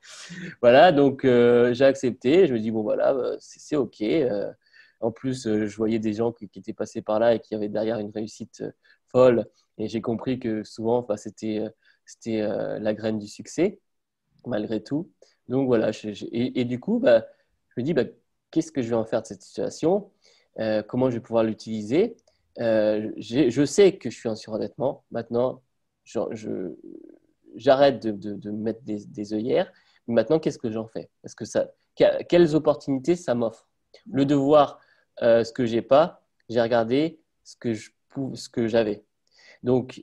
voilà, donc euh, j'ai accepté. Je me dis, bon, voilà, c'est ok. Euh, en plus, je voyais des gens qui, étaient passés par là et qui avaient derrière une réussite folle. Et j'ai compris que souvent, c'était c'était euh, la graine du succès, malgré tout. Donc voilà, et, du coup, bah, je me dis, bah, qu'est-ce que je vais en faire de cette situation? Euh, Comment je vais pouvoir l'utiliser? Euh, Je sais que je suis en surendettement. Maintenant, j'arrête de, mettre des, œillères. Mais maintenant, qu'est-ce que j'en fais? Parce que ça, Quelles opportunités ça m'offre? Le de voir ce que j'ai pas, j'ai regardé ce que j'avais.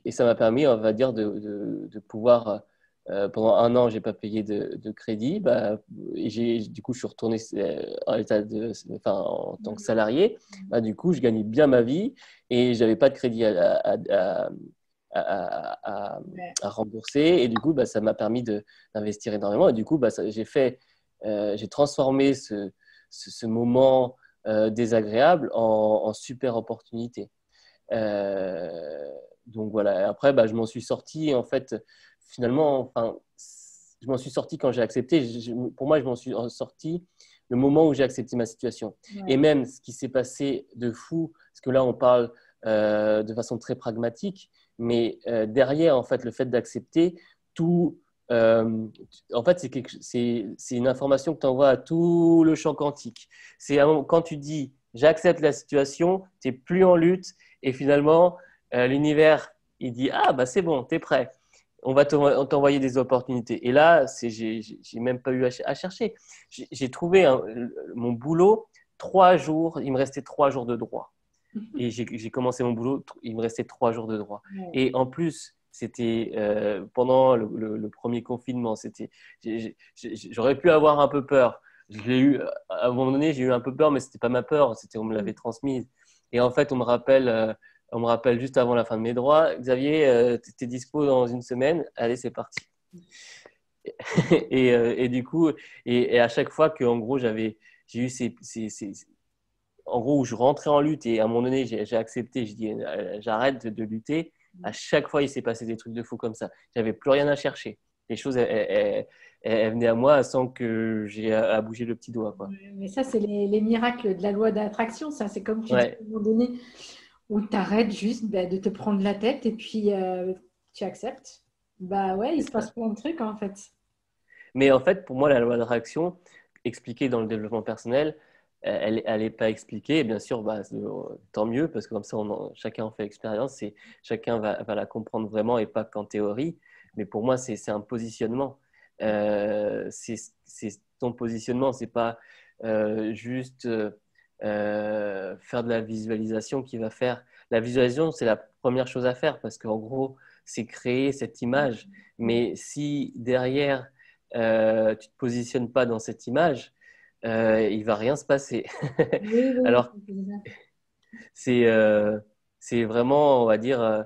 Et ça m'a permis, on va dire, de, de, pouvoir. Euh, pendant un an, j'ai pas payé de, de crédit. Bah, du coup, je suis retourné euh, en, état de, enfin, en tant que salarié. Bah, du coup, je gagnais bien ma vie et j'avais pas de crédit à, à, à, à rembourser. Et du coup, bah, ça m'a permis d'investir énormément. Et du coup, bah, j'ai fait, euh, j'ai transformé ce, ce, moment désagréable en, en, super opportunité. Donc voilà, après, bah, je m'en suis sorti. En fait, finalement, enfin, je m'en suis sorti quand j'ai accepté. pour moi, je m'en suis sorti le moment où j'ai accepté ma situation. Et même ce qui s'est passé de fou, parce que là, on parle euh, de façon très pragmatique, mais euh, derrière, en fait, le fait d'accepter tout. Euh, en fait, c'est une information que tu envoies à tout le champ quantique. C'est quand tu dis j'accepte la situation, tu n'es plus en lutte et finalement, l'univers, il dit Ah, bah c'est bon, tu es prêt. On va t'envoyer des opportunités. Et là, j'ai même pas eu à, chercher. J'ai trouvé mon boulot trois jours. Il me restait trois jours de droit. Et j'ai commencé mon boulot, il me restait trois jours de droit. Et en plus, c'était euh, pendant le, premier confinement. C'était, j'aurais pu avoir un peu peur. Je l'ai eu à un moment donné, j'ai eu un peu peur, mais c'était pas ma peur. C'était on me l'avait transmise. Et en fait, on me rappelle euh, on me rappelle juste avant la fin de mes droits, Xavier, euh, tu es dispo dans une semaine, allez, c'est parti. Euh, et, du coup, et, à chaque fois que, en gros, j'avais, j'ai eu ces, en gros, où je rentrais en lutte et à un moment donné, j'ai, accepté, je dis, euh, j'arrête de, lutter. À chaque fois, il s'est passé des trucs de fou comme ça. J'avais plus rien à chercher. Les choses, elles, venaient à moi sans que j'ai à, bouger le petit doigt. Quoi. Mais ça, c'est les, miracles de la loi d'attraction. Ça, c'est comme tu dis, à un moment donné, où tu arrêtes juste bah, de te prendre la tête et puis euh, tu acceptes. Bah ouais, il se passe plein de trucs en fait. Mais en fait, pour moi, la loi de réaction, expliquée dans le développement personnel, elle n'est pas expliquée. bien sûr, bah, tant mieux, parce que comme ça, chacun en fait expérience et chacun va, la comprendre vraiment et pas qu'en théorie. Mais pour moi, c'est un positionnement. Euh, c'est ton positionnement, c'est pas euh, juste euh, faire de la visualisation qui va faire. La visualisation, c'est la première chose à faire parce qu'en gros, c'est créer cette image. Mais si derrière, euh, tu ne te positionnes pas dans cette image, euh, il va rien se passer. Alors, c'est euh, c'est vraiment, on va dire,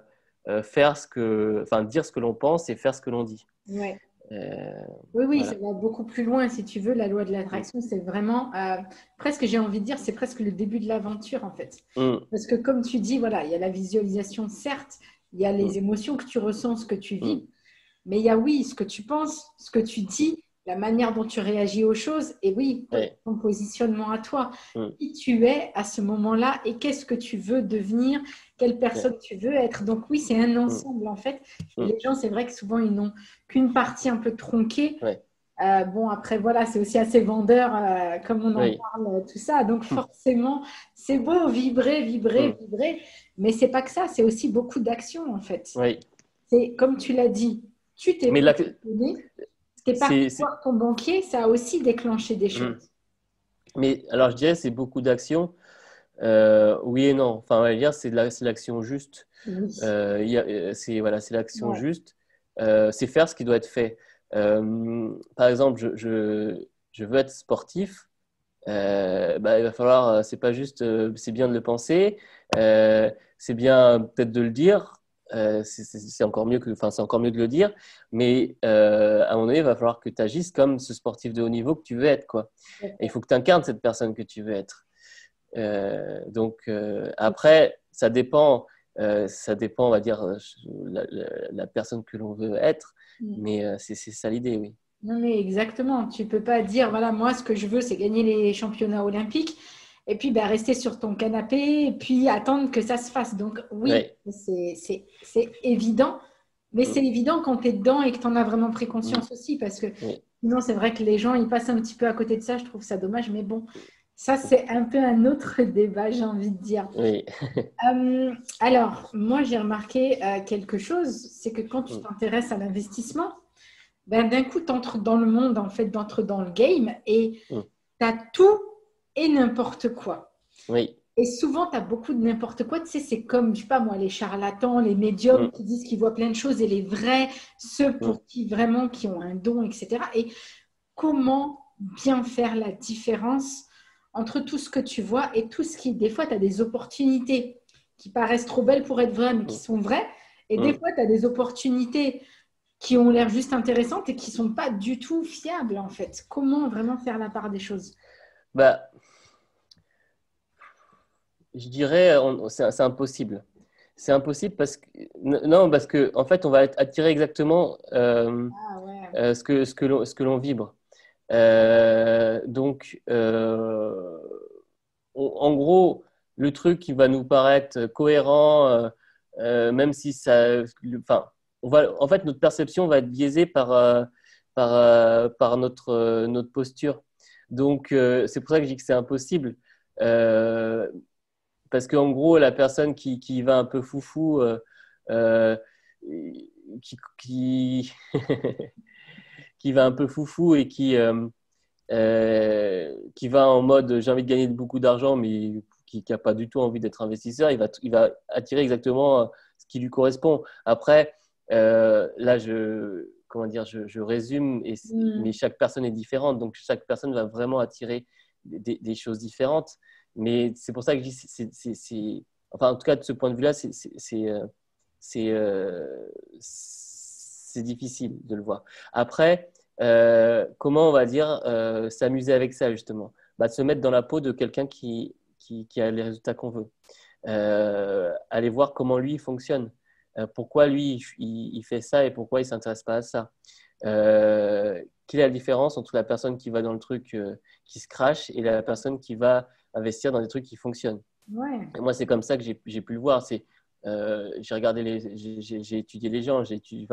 faire ce que, enfin, dire ce que l'on pense et faire ce que l'on dit. Ouais. Euh, oui, oui, ça va beaucoup plus loin, si tu veux. La loi de l'attraction, c'est vraiment euh, presque, j'ai envie de dire, c'est presque le début de l'aventure, en fait. Mm. Parce que, comme tu dis, voilà, il y a la visualisation, certes, il y a les mm. émotions que tu ressens, ce que tu vis, mm. mais il y a, oui, ce que tu penses, ce que tu dis, la manière dont tu réagis aux choses, et oui, ton positionnement à toi. Qui tu es à ce moment-là et qu'est-ce que tu veux devenir quelle personne tu veux être. Donc oui, c'est un mm. ensemble en fait. Mm. Les gens, c'est vrai que souvent, ils n'ont qu'une partie un peu tronquée. Euh, bon, après, voilà, c'est aussi assez vendeur, euh, comme on en parle, tout ça. Donc, mm. forcément, c'est beau, vibrer, vibrer, vibrer. Mais c'est pas que ça, c'est aussi beaucoup d'action, en fait. Oui. C'est comme tu l'as dit, tu t'es mais la... t'es parti voir ton banquier, ça a aussi déclenché des choses. Mais alors, je dirais, c'est beaucoup d'action. Euh, oui et non. Enfin, on va dire, c'est l'action juste. Euh, c'est voilà, l'action juste. Euh, c'est faire ce qui doit être fait. par exemple, je, je, je, veux être sportif. Bah, il va falloir, c'est pas juste, c'est bien de le penser, c'est bien peut-être de le dire, c'est encore mieux que, enfin, c'est encore mieux de le dire, mais à un moment donné, il va falloir que tu agisses comme ce sportif de haut niveau que tu veux être, quoi. il faut que tu incarnes cette personne que tu veux être. Euh, donc euh, après, ça dépend, euh, ça dépend, on va dire, la, la, personne que l'on veut être, mm. mais c'est ça l'idée, oui. Non, mais exactement. Tu peux pas dire, voilà, moi, ce que je veux, c'est gagner les championnats olympiques et puis bah, rester sur ton canapé et puis attendre que ça se fasse. Donc oui, c'est évident, mais mm. c'est évident quand tu es dedans et que tu en as vraiment pris conscience mm. aussi, parce que sinon c'est vrai que les gens, ils passent un petit peu à côté de ça, je trouve ça dommage, mais bon, ça, c'est un peu un autre débat, j'ai envie de dire. Oui. Euh, alors, moi, j'ai remarqué euh, quelque chose, c'est que quand tu mm. t'intéresses à l'investissement, ben, d'un coup, tu entres dans le monde, en fait, tu entres dans le game et mm. tu as tout et n'importe quoi. Oui. Et souvent, tu as beaucoup de n'importe quoi. Tu sais, c'est comme, je sais pas moi, les charlatans, les médiums mm. qui disent qu'ils voient plein de choses et les vrais, ceux pour qui vraiment, qui ont un don, etc. Et comment bien faire la différence entre tout ce que tu vois et tout ce qui, des fois, tu as des opportunités qui paraissent trop belles pour être vraies, mais qui sont vraies. Et des fois, tu as des opportunités qui ont l'air juste intéressantes et qui ne sont pas du tout fiables, en fait. Comment vraiment faire la part des choses? Bah, Je dirais, c'est impossible. C'est impossible parce que non parce que en fait on va attirer exactement euh, ah euh, ce que ce que l'on vibre. Euh, donc, euh, en gros, le truc qui va nous paraître cohérent, euh, même si ça. Enfin, en fait, notre perception va être biaisée par, par, notre, notre posture. Donc, c'est pour ça que je dis que c'est impossible. parce qu'en gros, la personne qui, qui, va un peu foufou, qui qui va un peu foufou et qui, euh, euh, qui va en mode j'ai envie de gagner beaucoup d'argent, mais qui n'a pas du tout envie d'être investisseur, il va, il va attirer exactement euh, ce qui lui correspond. Après, là, je, comment dire, je, résume, et, mm. mais chaque personne est différente, donc chaque personne va vraiment attirer des, des choses différentes. Mais c'est pour ça que je dis, c'est, enfin, en tout cas, de ce point de vue-là, c'est c'est difficile de le voir. Après, euh, comment on va dire euh, s'amuser avec ça justement? Bah, Se mettre dans la peau de quelqu'un qui, qui, a les résultats qu'on veut. Euh, aller voir comment lui fonctionne. pourquoi lui il, fait ça et pourquoi il ne s'intéresse pas à ça? quelle est la différence entre la personne qui va dans le truc qui se crache et la personne qui va investir dans des trucs qui fonctionnent? Moi, c'est comme ça que j'ai pu le voir. C'est j'ai regardé les, j'ai étudié les gens, j'ai étudié,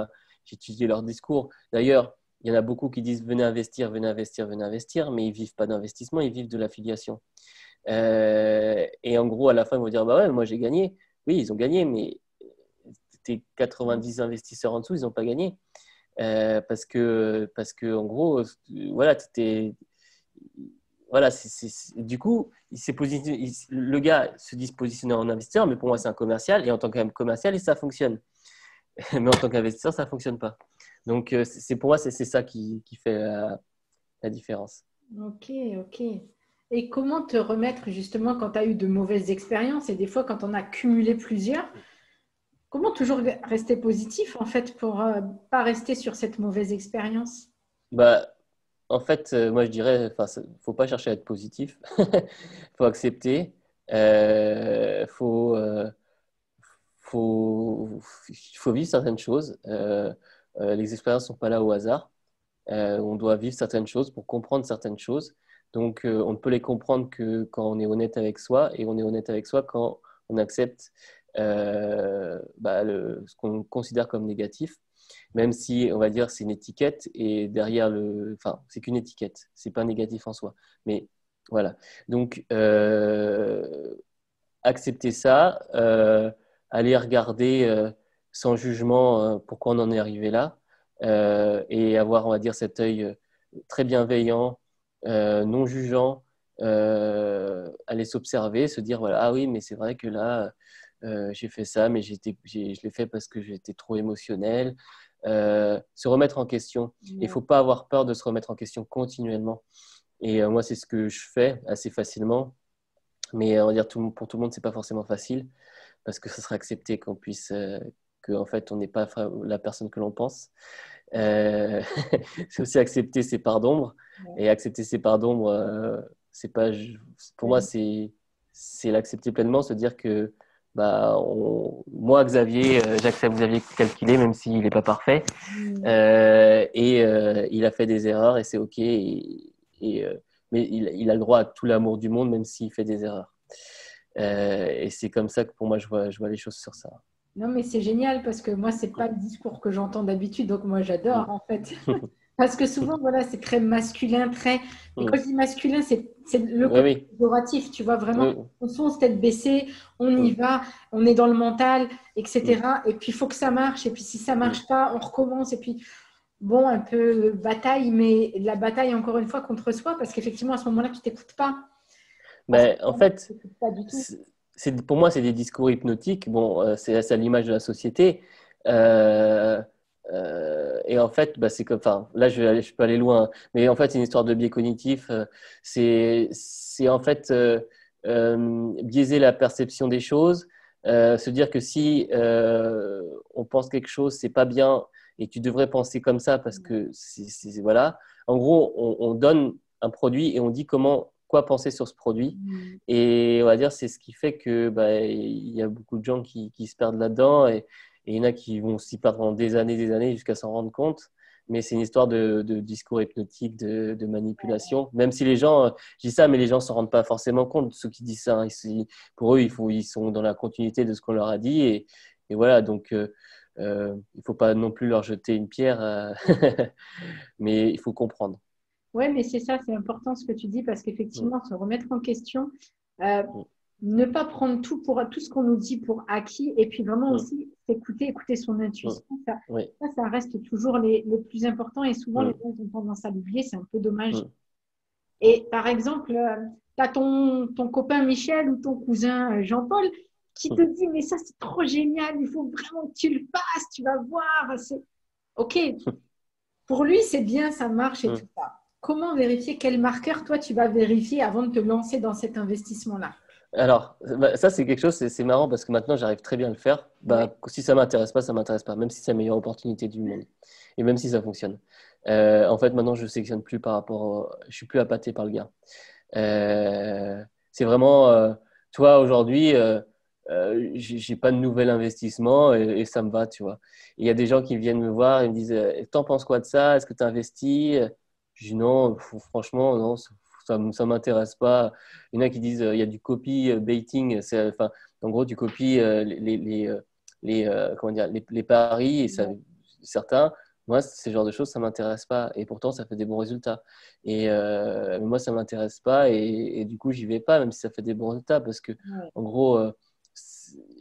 j'ai étudié leur discours. D'ailleurs, il y en a beaucoup qui disent venez investir, venez investir, venez investir, mais ils vivent pas d'investissement, ils vivent de l'affiliation. Euh, et en gros, à la fin, ils vont dire bah ouais, moi j'ai gagné. Oui, ils ont gagné, mais tes 90 investisseurs en dessous, ils n'ont pas gagné. Euh, parce que, parce que en gros, voilà, voilà, du coup, il le gars se dit positionner en investisseur, mais pour moi, c'est un commercial, et en tant que commercial, et ça fonctionne. mais en tant qu'investisseur, ça ne fonctionne pas. Donc, euh, c'est pour moi, c'est ça qui, qui fait la, différence. Ok, ok. Et comment te remettre justement quand tu as eu de mauvaises expériences? Et des fois quand on a cumulé plusieurs Comment toujours rester positif en fait pour ne euh, pas rester sur cette mauvaise expérience? Bah, En fait, euh, moi je dirais, il ne faut pas chercher à être positif. Il faut accepter. Il faut, faut, faut vivre certaines choses. Euh, euh, les expériences ne sont pas là au hasard. Euh, on doit vivre certaines choses pour comprendre certaines choses. Donc, on ne peut les comprendre que quand on est honnête avec soi et on est honnête avec soi quand on accepte bah, ce qu'on considère comme négatif, même si on va dire c'est une étiquette et derrière le, enfin c'est qu'une étiquette, c'est pas négatif en soi, mais voilà. Donc accepter ça, aller regarder sans jugement pourquoi on en est arrivé là et avoir on va dire cet œil très bienveillant, non jugeant euh, aller s'observer, se dire voilà, ah oui, mais c'est vrai que là, euh, j'ai fait ça, mais j'étais, je l'ai fait parce que j'étais trop émotionnel. Euh, se remettre en question. Il ne faut pas avoir peur de se remettre en question continuellement. Et moi, c'est ce que je fais assez facilement. Mais on va dire tout, pour tout le monde, c'est pas forcément facile parce que ça sera accepté qu'on puisse, que en fait, on n'est pas la personne que l'on pense. c'est aussi accepter ses parts d'ombre. Et accepter ses parts d'ombre, c'est pas pour moi c'est c'est l'accepter pleinement se dire que bah moi Xavier euh, j'accepte Xavier tel qu'il est même s'il n'est pas parfait mm. euh, et euh, il a fait des erreurs et c'est ok et, mais il, il, a le droit à tout l'amour du monde même s'il fait des erreurs et c'est comme ça que pour moi je vois je vois les choses sur ça non mais c'est génial parce que moi c'est pas le discours que j'entends d'habitude donc moi j'adore mm. en fait Parce que souvent, voilà, c'est très masculin, très. Et quand je dis masculin, c'est le côté oui. tu vois, vraiment. On fonce tête baissée, on y va, on est dans le mental, etc. Et puis, il faut que ça marche. Et puis, si ça marche pas, on recommence. Et puis, bon, un peu bataille, mais la bataille, encore une fois, contre soi, parce qu'effectivement, à ce moment-là, tu t'écoutes pas. Mais en fait, c'est pour moi, c'est des discours hypnotiques. Bon, euh, c'est à l'image de la société. Euh, euh, et en fait, bah, c'est comme, enfin, là, je, je, peux aller loin, mais en fait, c'est une histoire de biais cognitif. Euh, c'est, c'est en fait biaiser la perception des choses, se dire que si on pense quelque chose, c'est pas bien et tu devrais penser comme ça parce que c'est, voilà. En gros, on, donne un produit et on dit comment quoi penser sur ce produit. Mmh. Et on va dire, c'est ce qui fait que bah, il y a beaucoup de gens qui, qui se perdent là-dedans et, et il y en a qui vont s'y perdre pendant des années, des années jusqu'à s'en rendre compte. Mais c'est une histoire de, discours hypnotique, de, manipulation. Même si les gens, euh, je dis ça, mais les gens ne s'en rendent pas forcément compte, ceux qui disent ça. Hein. pour eux, il faut, ils sont dans la continuité de ce qu'on leur a dit. Et, voilà, donc euh, euh, il ne faut pas non plus leur jeter une pierre, mais il faut comprendre. Oui, mais c'est ça, c'est important ce que tu dis, parce qu'effectivement, se remettre en question, mm ne pas prendre tout pour tout ce qu'on nous dit pour acquis et puis vraiment aussi écouter, écouter son intuition. Ça, ça, reste toujours les, les, plus importants et souvent les gens ont tendance à l'oublier, c'est un peu dommage. Et par exemple, euh, tu as ton, ton copain Michel ou ton cousin euh, Jean-Paul qui te dit mais ça c'est trop génial, il faut vraiment que tu le fasses, tu vas voir. Ok, pour lui c'est bien, ça marche et tout ça. Comment vérifier quel marqueur toi tu vas vérifier avant de te lancer dans cet investissement-là? Alors, bah, ça, c'est quelque chose, c'est marrant parce que maintenant, j'arrive très bien à le faire. Bah, Si ça m'intéresse pas, ça m'intéresse pas, même si c'est la meilleure opportunité du monde et même si ça fonctionne. Euh, en fait, maintenant, je ne sélectionne plus par rapport. Au... Je suis plus appâté par le gars. Euh, c'est vraiment, euh, toi, aujourd'hui, euh j'ai pas de nouvel investissement et, ça me va, tu vois. Il y a des gens qui viennent me voir et me disent T'en penses quoi de ça? Est-ce que tu investis Je dis non, franchement, non ça ne m'intéresse pas. Il y en a qui disent euh, il y a du copy euh, baiting. Enfin, en gros, tu copies euh, les, les, les, comment dire, les, paris et ça, certains. Moi, ce genre de choses, ça ne m'intéresse pas. Et pourtant, ça fait des bons résultats. Et moi, ça ne m'intéresse pas. Et, du coup, j'y vais pas, même si ça fait des bons résultats. Parce que, en gros,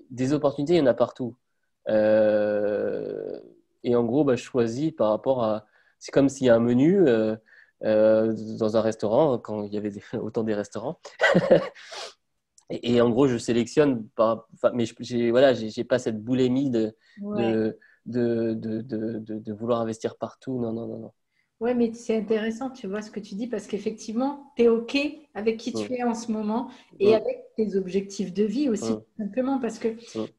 des opportunités, il y en a partout. et en gros, bah, je choisis par rapport à. C'est comme s'il y a un menu. Euh, dans un restaurant quand il y avait autant des restaurants. et, en gros, je sélectionne, par, mais j'ai voilà, j'ai pas cette boulémie de, de, de, de, de, vouloir investir partout. Non, non, non, non. Ouais, mais c'est intéressant, tu vois ce que tu dis, parce qu'effectivement, tu es OK avec qui tu es en ce moment et avec tes objectifs de vie aussi, simplement. Parce que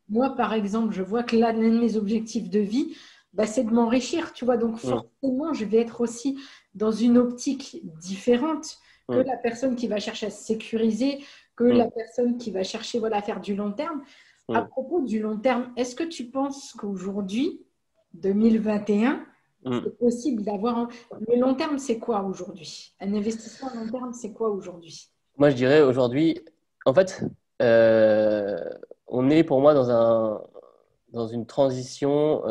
moi, par exemple, je vois que l'un de mes objectifs de vie, bah, c'est de m'enrichir, tu vois. Donc, forcément, je vais être aussi dans une optique différente que la personne qui va chercher à se sécuriser, que la personne qui va chercher voilà, à faire du long terme. À propos du long terme, est-ce que tu penses qu'aujourd'hui, 2021, c'est possible d'avoir un... Le long terme, c'est quoi aujourd'hui? Un investissement à long terme, c'est quoi aujourd'hui? Moi, je dirais aujourd'hui, en fait, euh, on est pour moi dans, un, dans une transition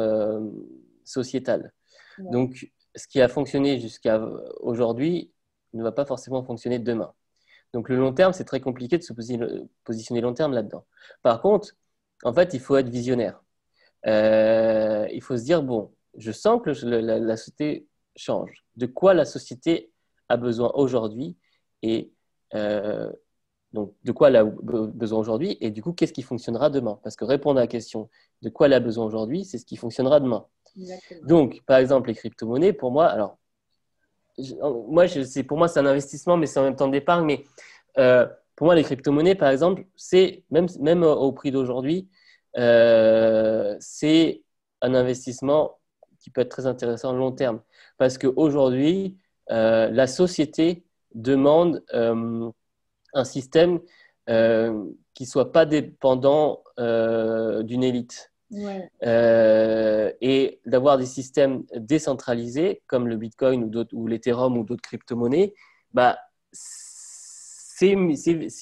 sociétale. Donc, ce qui a fonctionné jusqu'à aujourd'hui ne va pas forcément fonctionner demain. Donc, le long terme, c'est très compliqué de se positionner long terme là-dedans. Par contre, en fait, il faut être visionnaire. il faut se dire, bon, je sens que la, société change. De quoi la société a besoin aujourd'hui et euh, donc de quoi elle a besoin aujourd'hui et du coup qu'est-ce qui fonctionnera demain? Parce que répondre à la question de quoi elle a besoin aujourd'hui, c'est ce qui fonctionnera demain. Donc par exemple les crypto-monnaies, pour moi, alors moi c'est pour moi c'est un investissement, mais c'est en même temps d'épargne. Mais euh, pour moi les crypto-monnaies par exemple, c'est même même au prix d'aujourd'hui, euh, c'est un investissement qui peut être très intéressant à long terme. Parce qu'aujourd'hui, euh, la société demande un système euh, qui ne soit pas dépendant d'une élite. et d'avoir des systèmes décentralisés comme le Bitcoin ou, ou l'Ethereum ou d'autres crypto-monnaies, bah, c'est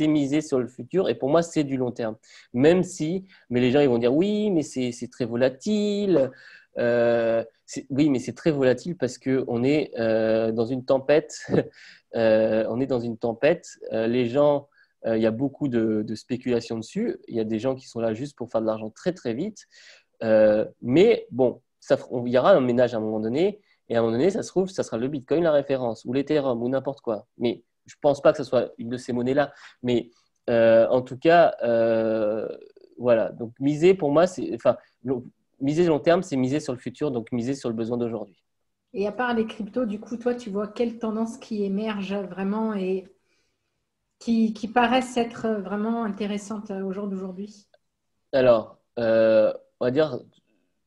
misé sur le futur et pour moi c'est du long terme. Même si, mais les gens ils vont dire oui, mais c'est très volatile, euh, oui, mais c'est très volatile parce qu'on est euh, dans une tempête. Euh, on est dans une tempête. les gens, il y a beaucoup de, spéculation dessus. Il y a des gens qui sont là juste pour faire de l'argent très très vite. mais bon, il y aura un ménage à un moment donné. Et à un moment donné, ça se trouve, ça sera le Bitcoin la référence, ou l'Ethereum, ou n'importe quoi. Mais je ne pense pas que ce soit une de ces monnaies-là. Mais en tout cas, voilà. Donc, miser, pour moi, c'est. Enfin, miser long terme, c'est miser sur le futur, donc miser sur le besoin d'aujourd'hui. Et à part les cryptos, du coup, toi, tu vois quelles tendances qui émergent vraiment et qui, qui paraissent être vraiment intéressantes au jour d'aujourd'hui? Alors, euh, on va dire de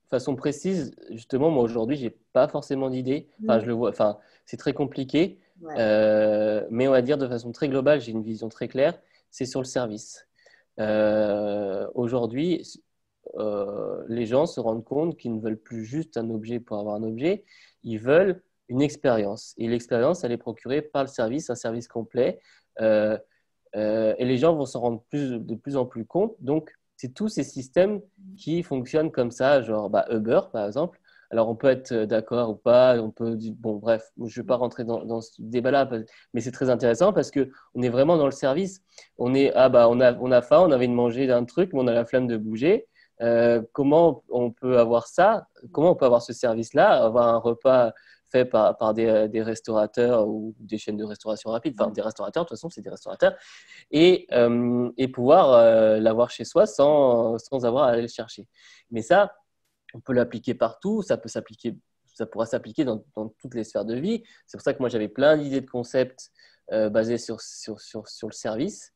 façon précise, justement, moi aujourd'hui, j'ai pas forcément d'idée. Enfin, je le vois. Enfin, c'est très compliqué, euh, mais on va dire de façon très globale, j'ai une vision très claire. C'est sur le service. Euh, aujourd'hui, euh, les gens se rendent compte qu'ils ne veulent plus juste un objet pour avoir un objet, ils veulent une expérience. Et l'expérience, elle est procurée par le service, un service complet. Euh, euh, et les gens vont s'en rendre de plus en plus compte. Donc, c'est tous ces systèmes qui fonctionnent comme ça, genre bah, Uber, par exemple. Alors, on peut être d'accord ou pas, on peut dire, bon, bref, je ne vais pas rentrer dans, ce débat-là, mais c'est très intéressant parce qu'on est vraiment dans le service. On est, ah bah, on a, faim, on a envie de manger d'un truc, mais on a la flamme de bouger. Euh, comment on peut avoir ça? Comment on peut avoir ce service-là? Avoir un repas fait par, par des, restaurateurs ou des chaînes de restauration rapide, enfin des restaurateurs, de toute façon, c'est des restaurateurs, et, euh, pouvoir euh, l'avoir chez soi sans, sans avoir à aller le chercher. Mais ça, on peut l'appliquer partout, ça peut s'appliquer ça pourra s'appliquer dans, toutes les sphères de vie. C'est pour ça que moi, j'avais plein d'idées de concepts basés sur, sur, sur, sur, le service.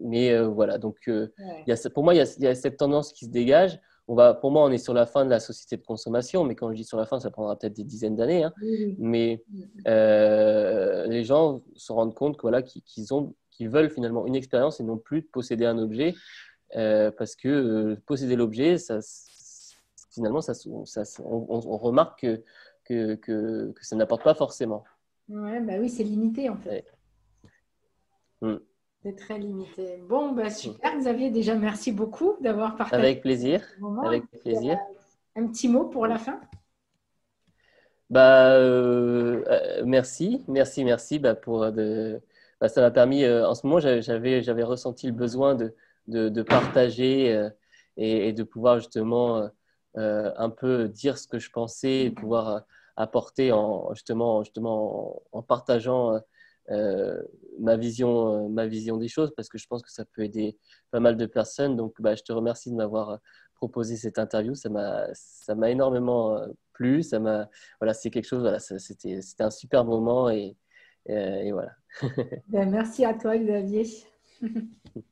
Mais euh, voilà, donc euh, y a, pour moi, il y, a, cette tendance qui se dégage. On va, pour moi, on est sur la fin de la société de consommation, mais quand je dis sur la fin, ça prendra peut-être des dizaines d'années. Hein. Mais euh, les gens se rendent compte qu'ils voilà, qu'ils ont, qu'ils veulent finalement une expérience et non plus de posséder un objet, parce que posséder l'objet, ça, finalement, ça, ça on, remarque que, que, que, ça n'apporte pas forcément. Ouais, bah oui, c'est limité en fait. Hmm. C'est très limité. Bon, bah, super, Xavier. Déjà, merci beaucoup d'avoir partagé. Avec plaisir. Avec plaisir. Un petit mot pour la fin? Bah, euh, euh, Merci, merci, merci. Bah, pour de, bah, ça m'a permis, euh, en ce moment, j'avais, j'avais ressenti le besoin de, de, de partager et, de pouvoir justement un peu dire ce que je pensais et pouvoir apporter en, justement, justement en partageant euh, ma, vision, euh, ma vision des choses parce que je pense que ça peut aider pas mal de personnes. Donc, bah, je te remercie de m'avoir euh, proposé cette interview. Ça m'a énormément plu. Ça voilà, c'est quelque chose, voilà, c'était un super moment et voilà. Ben, merci à toi, Xavier.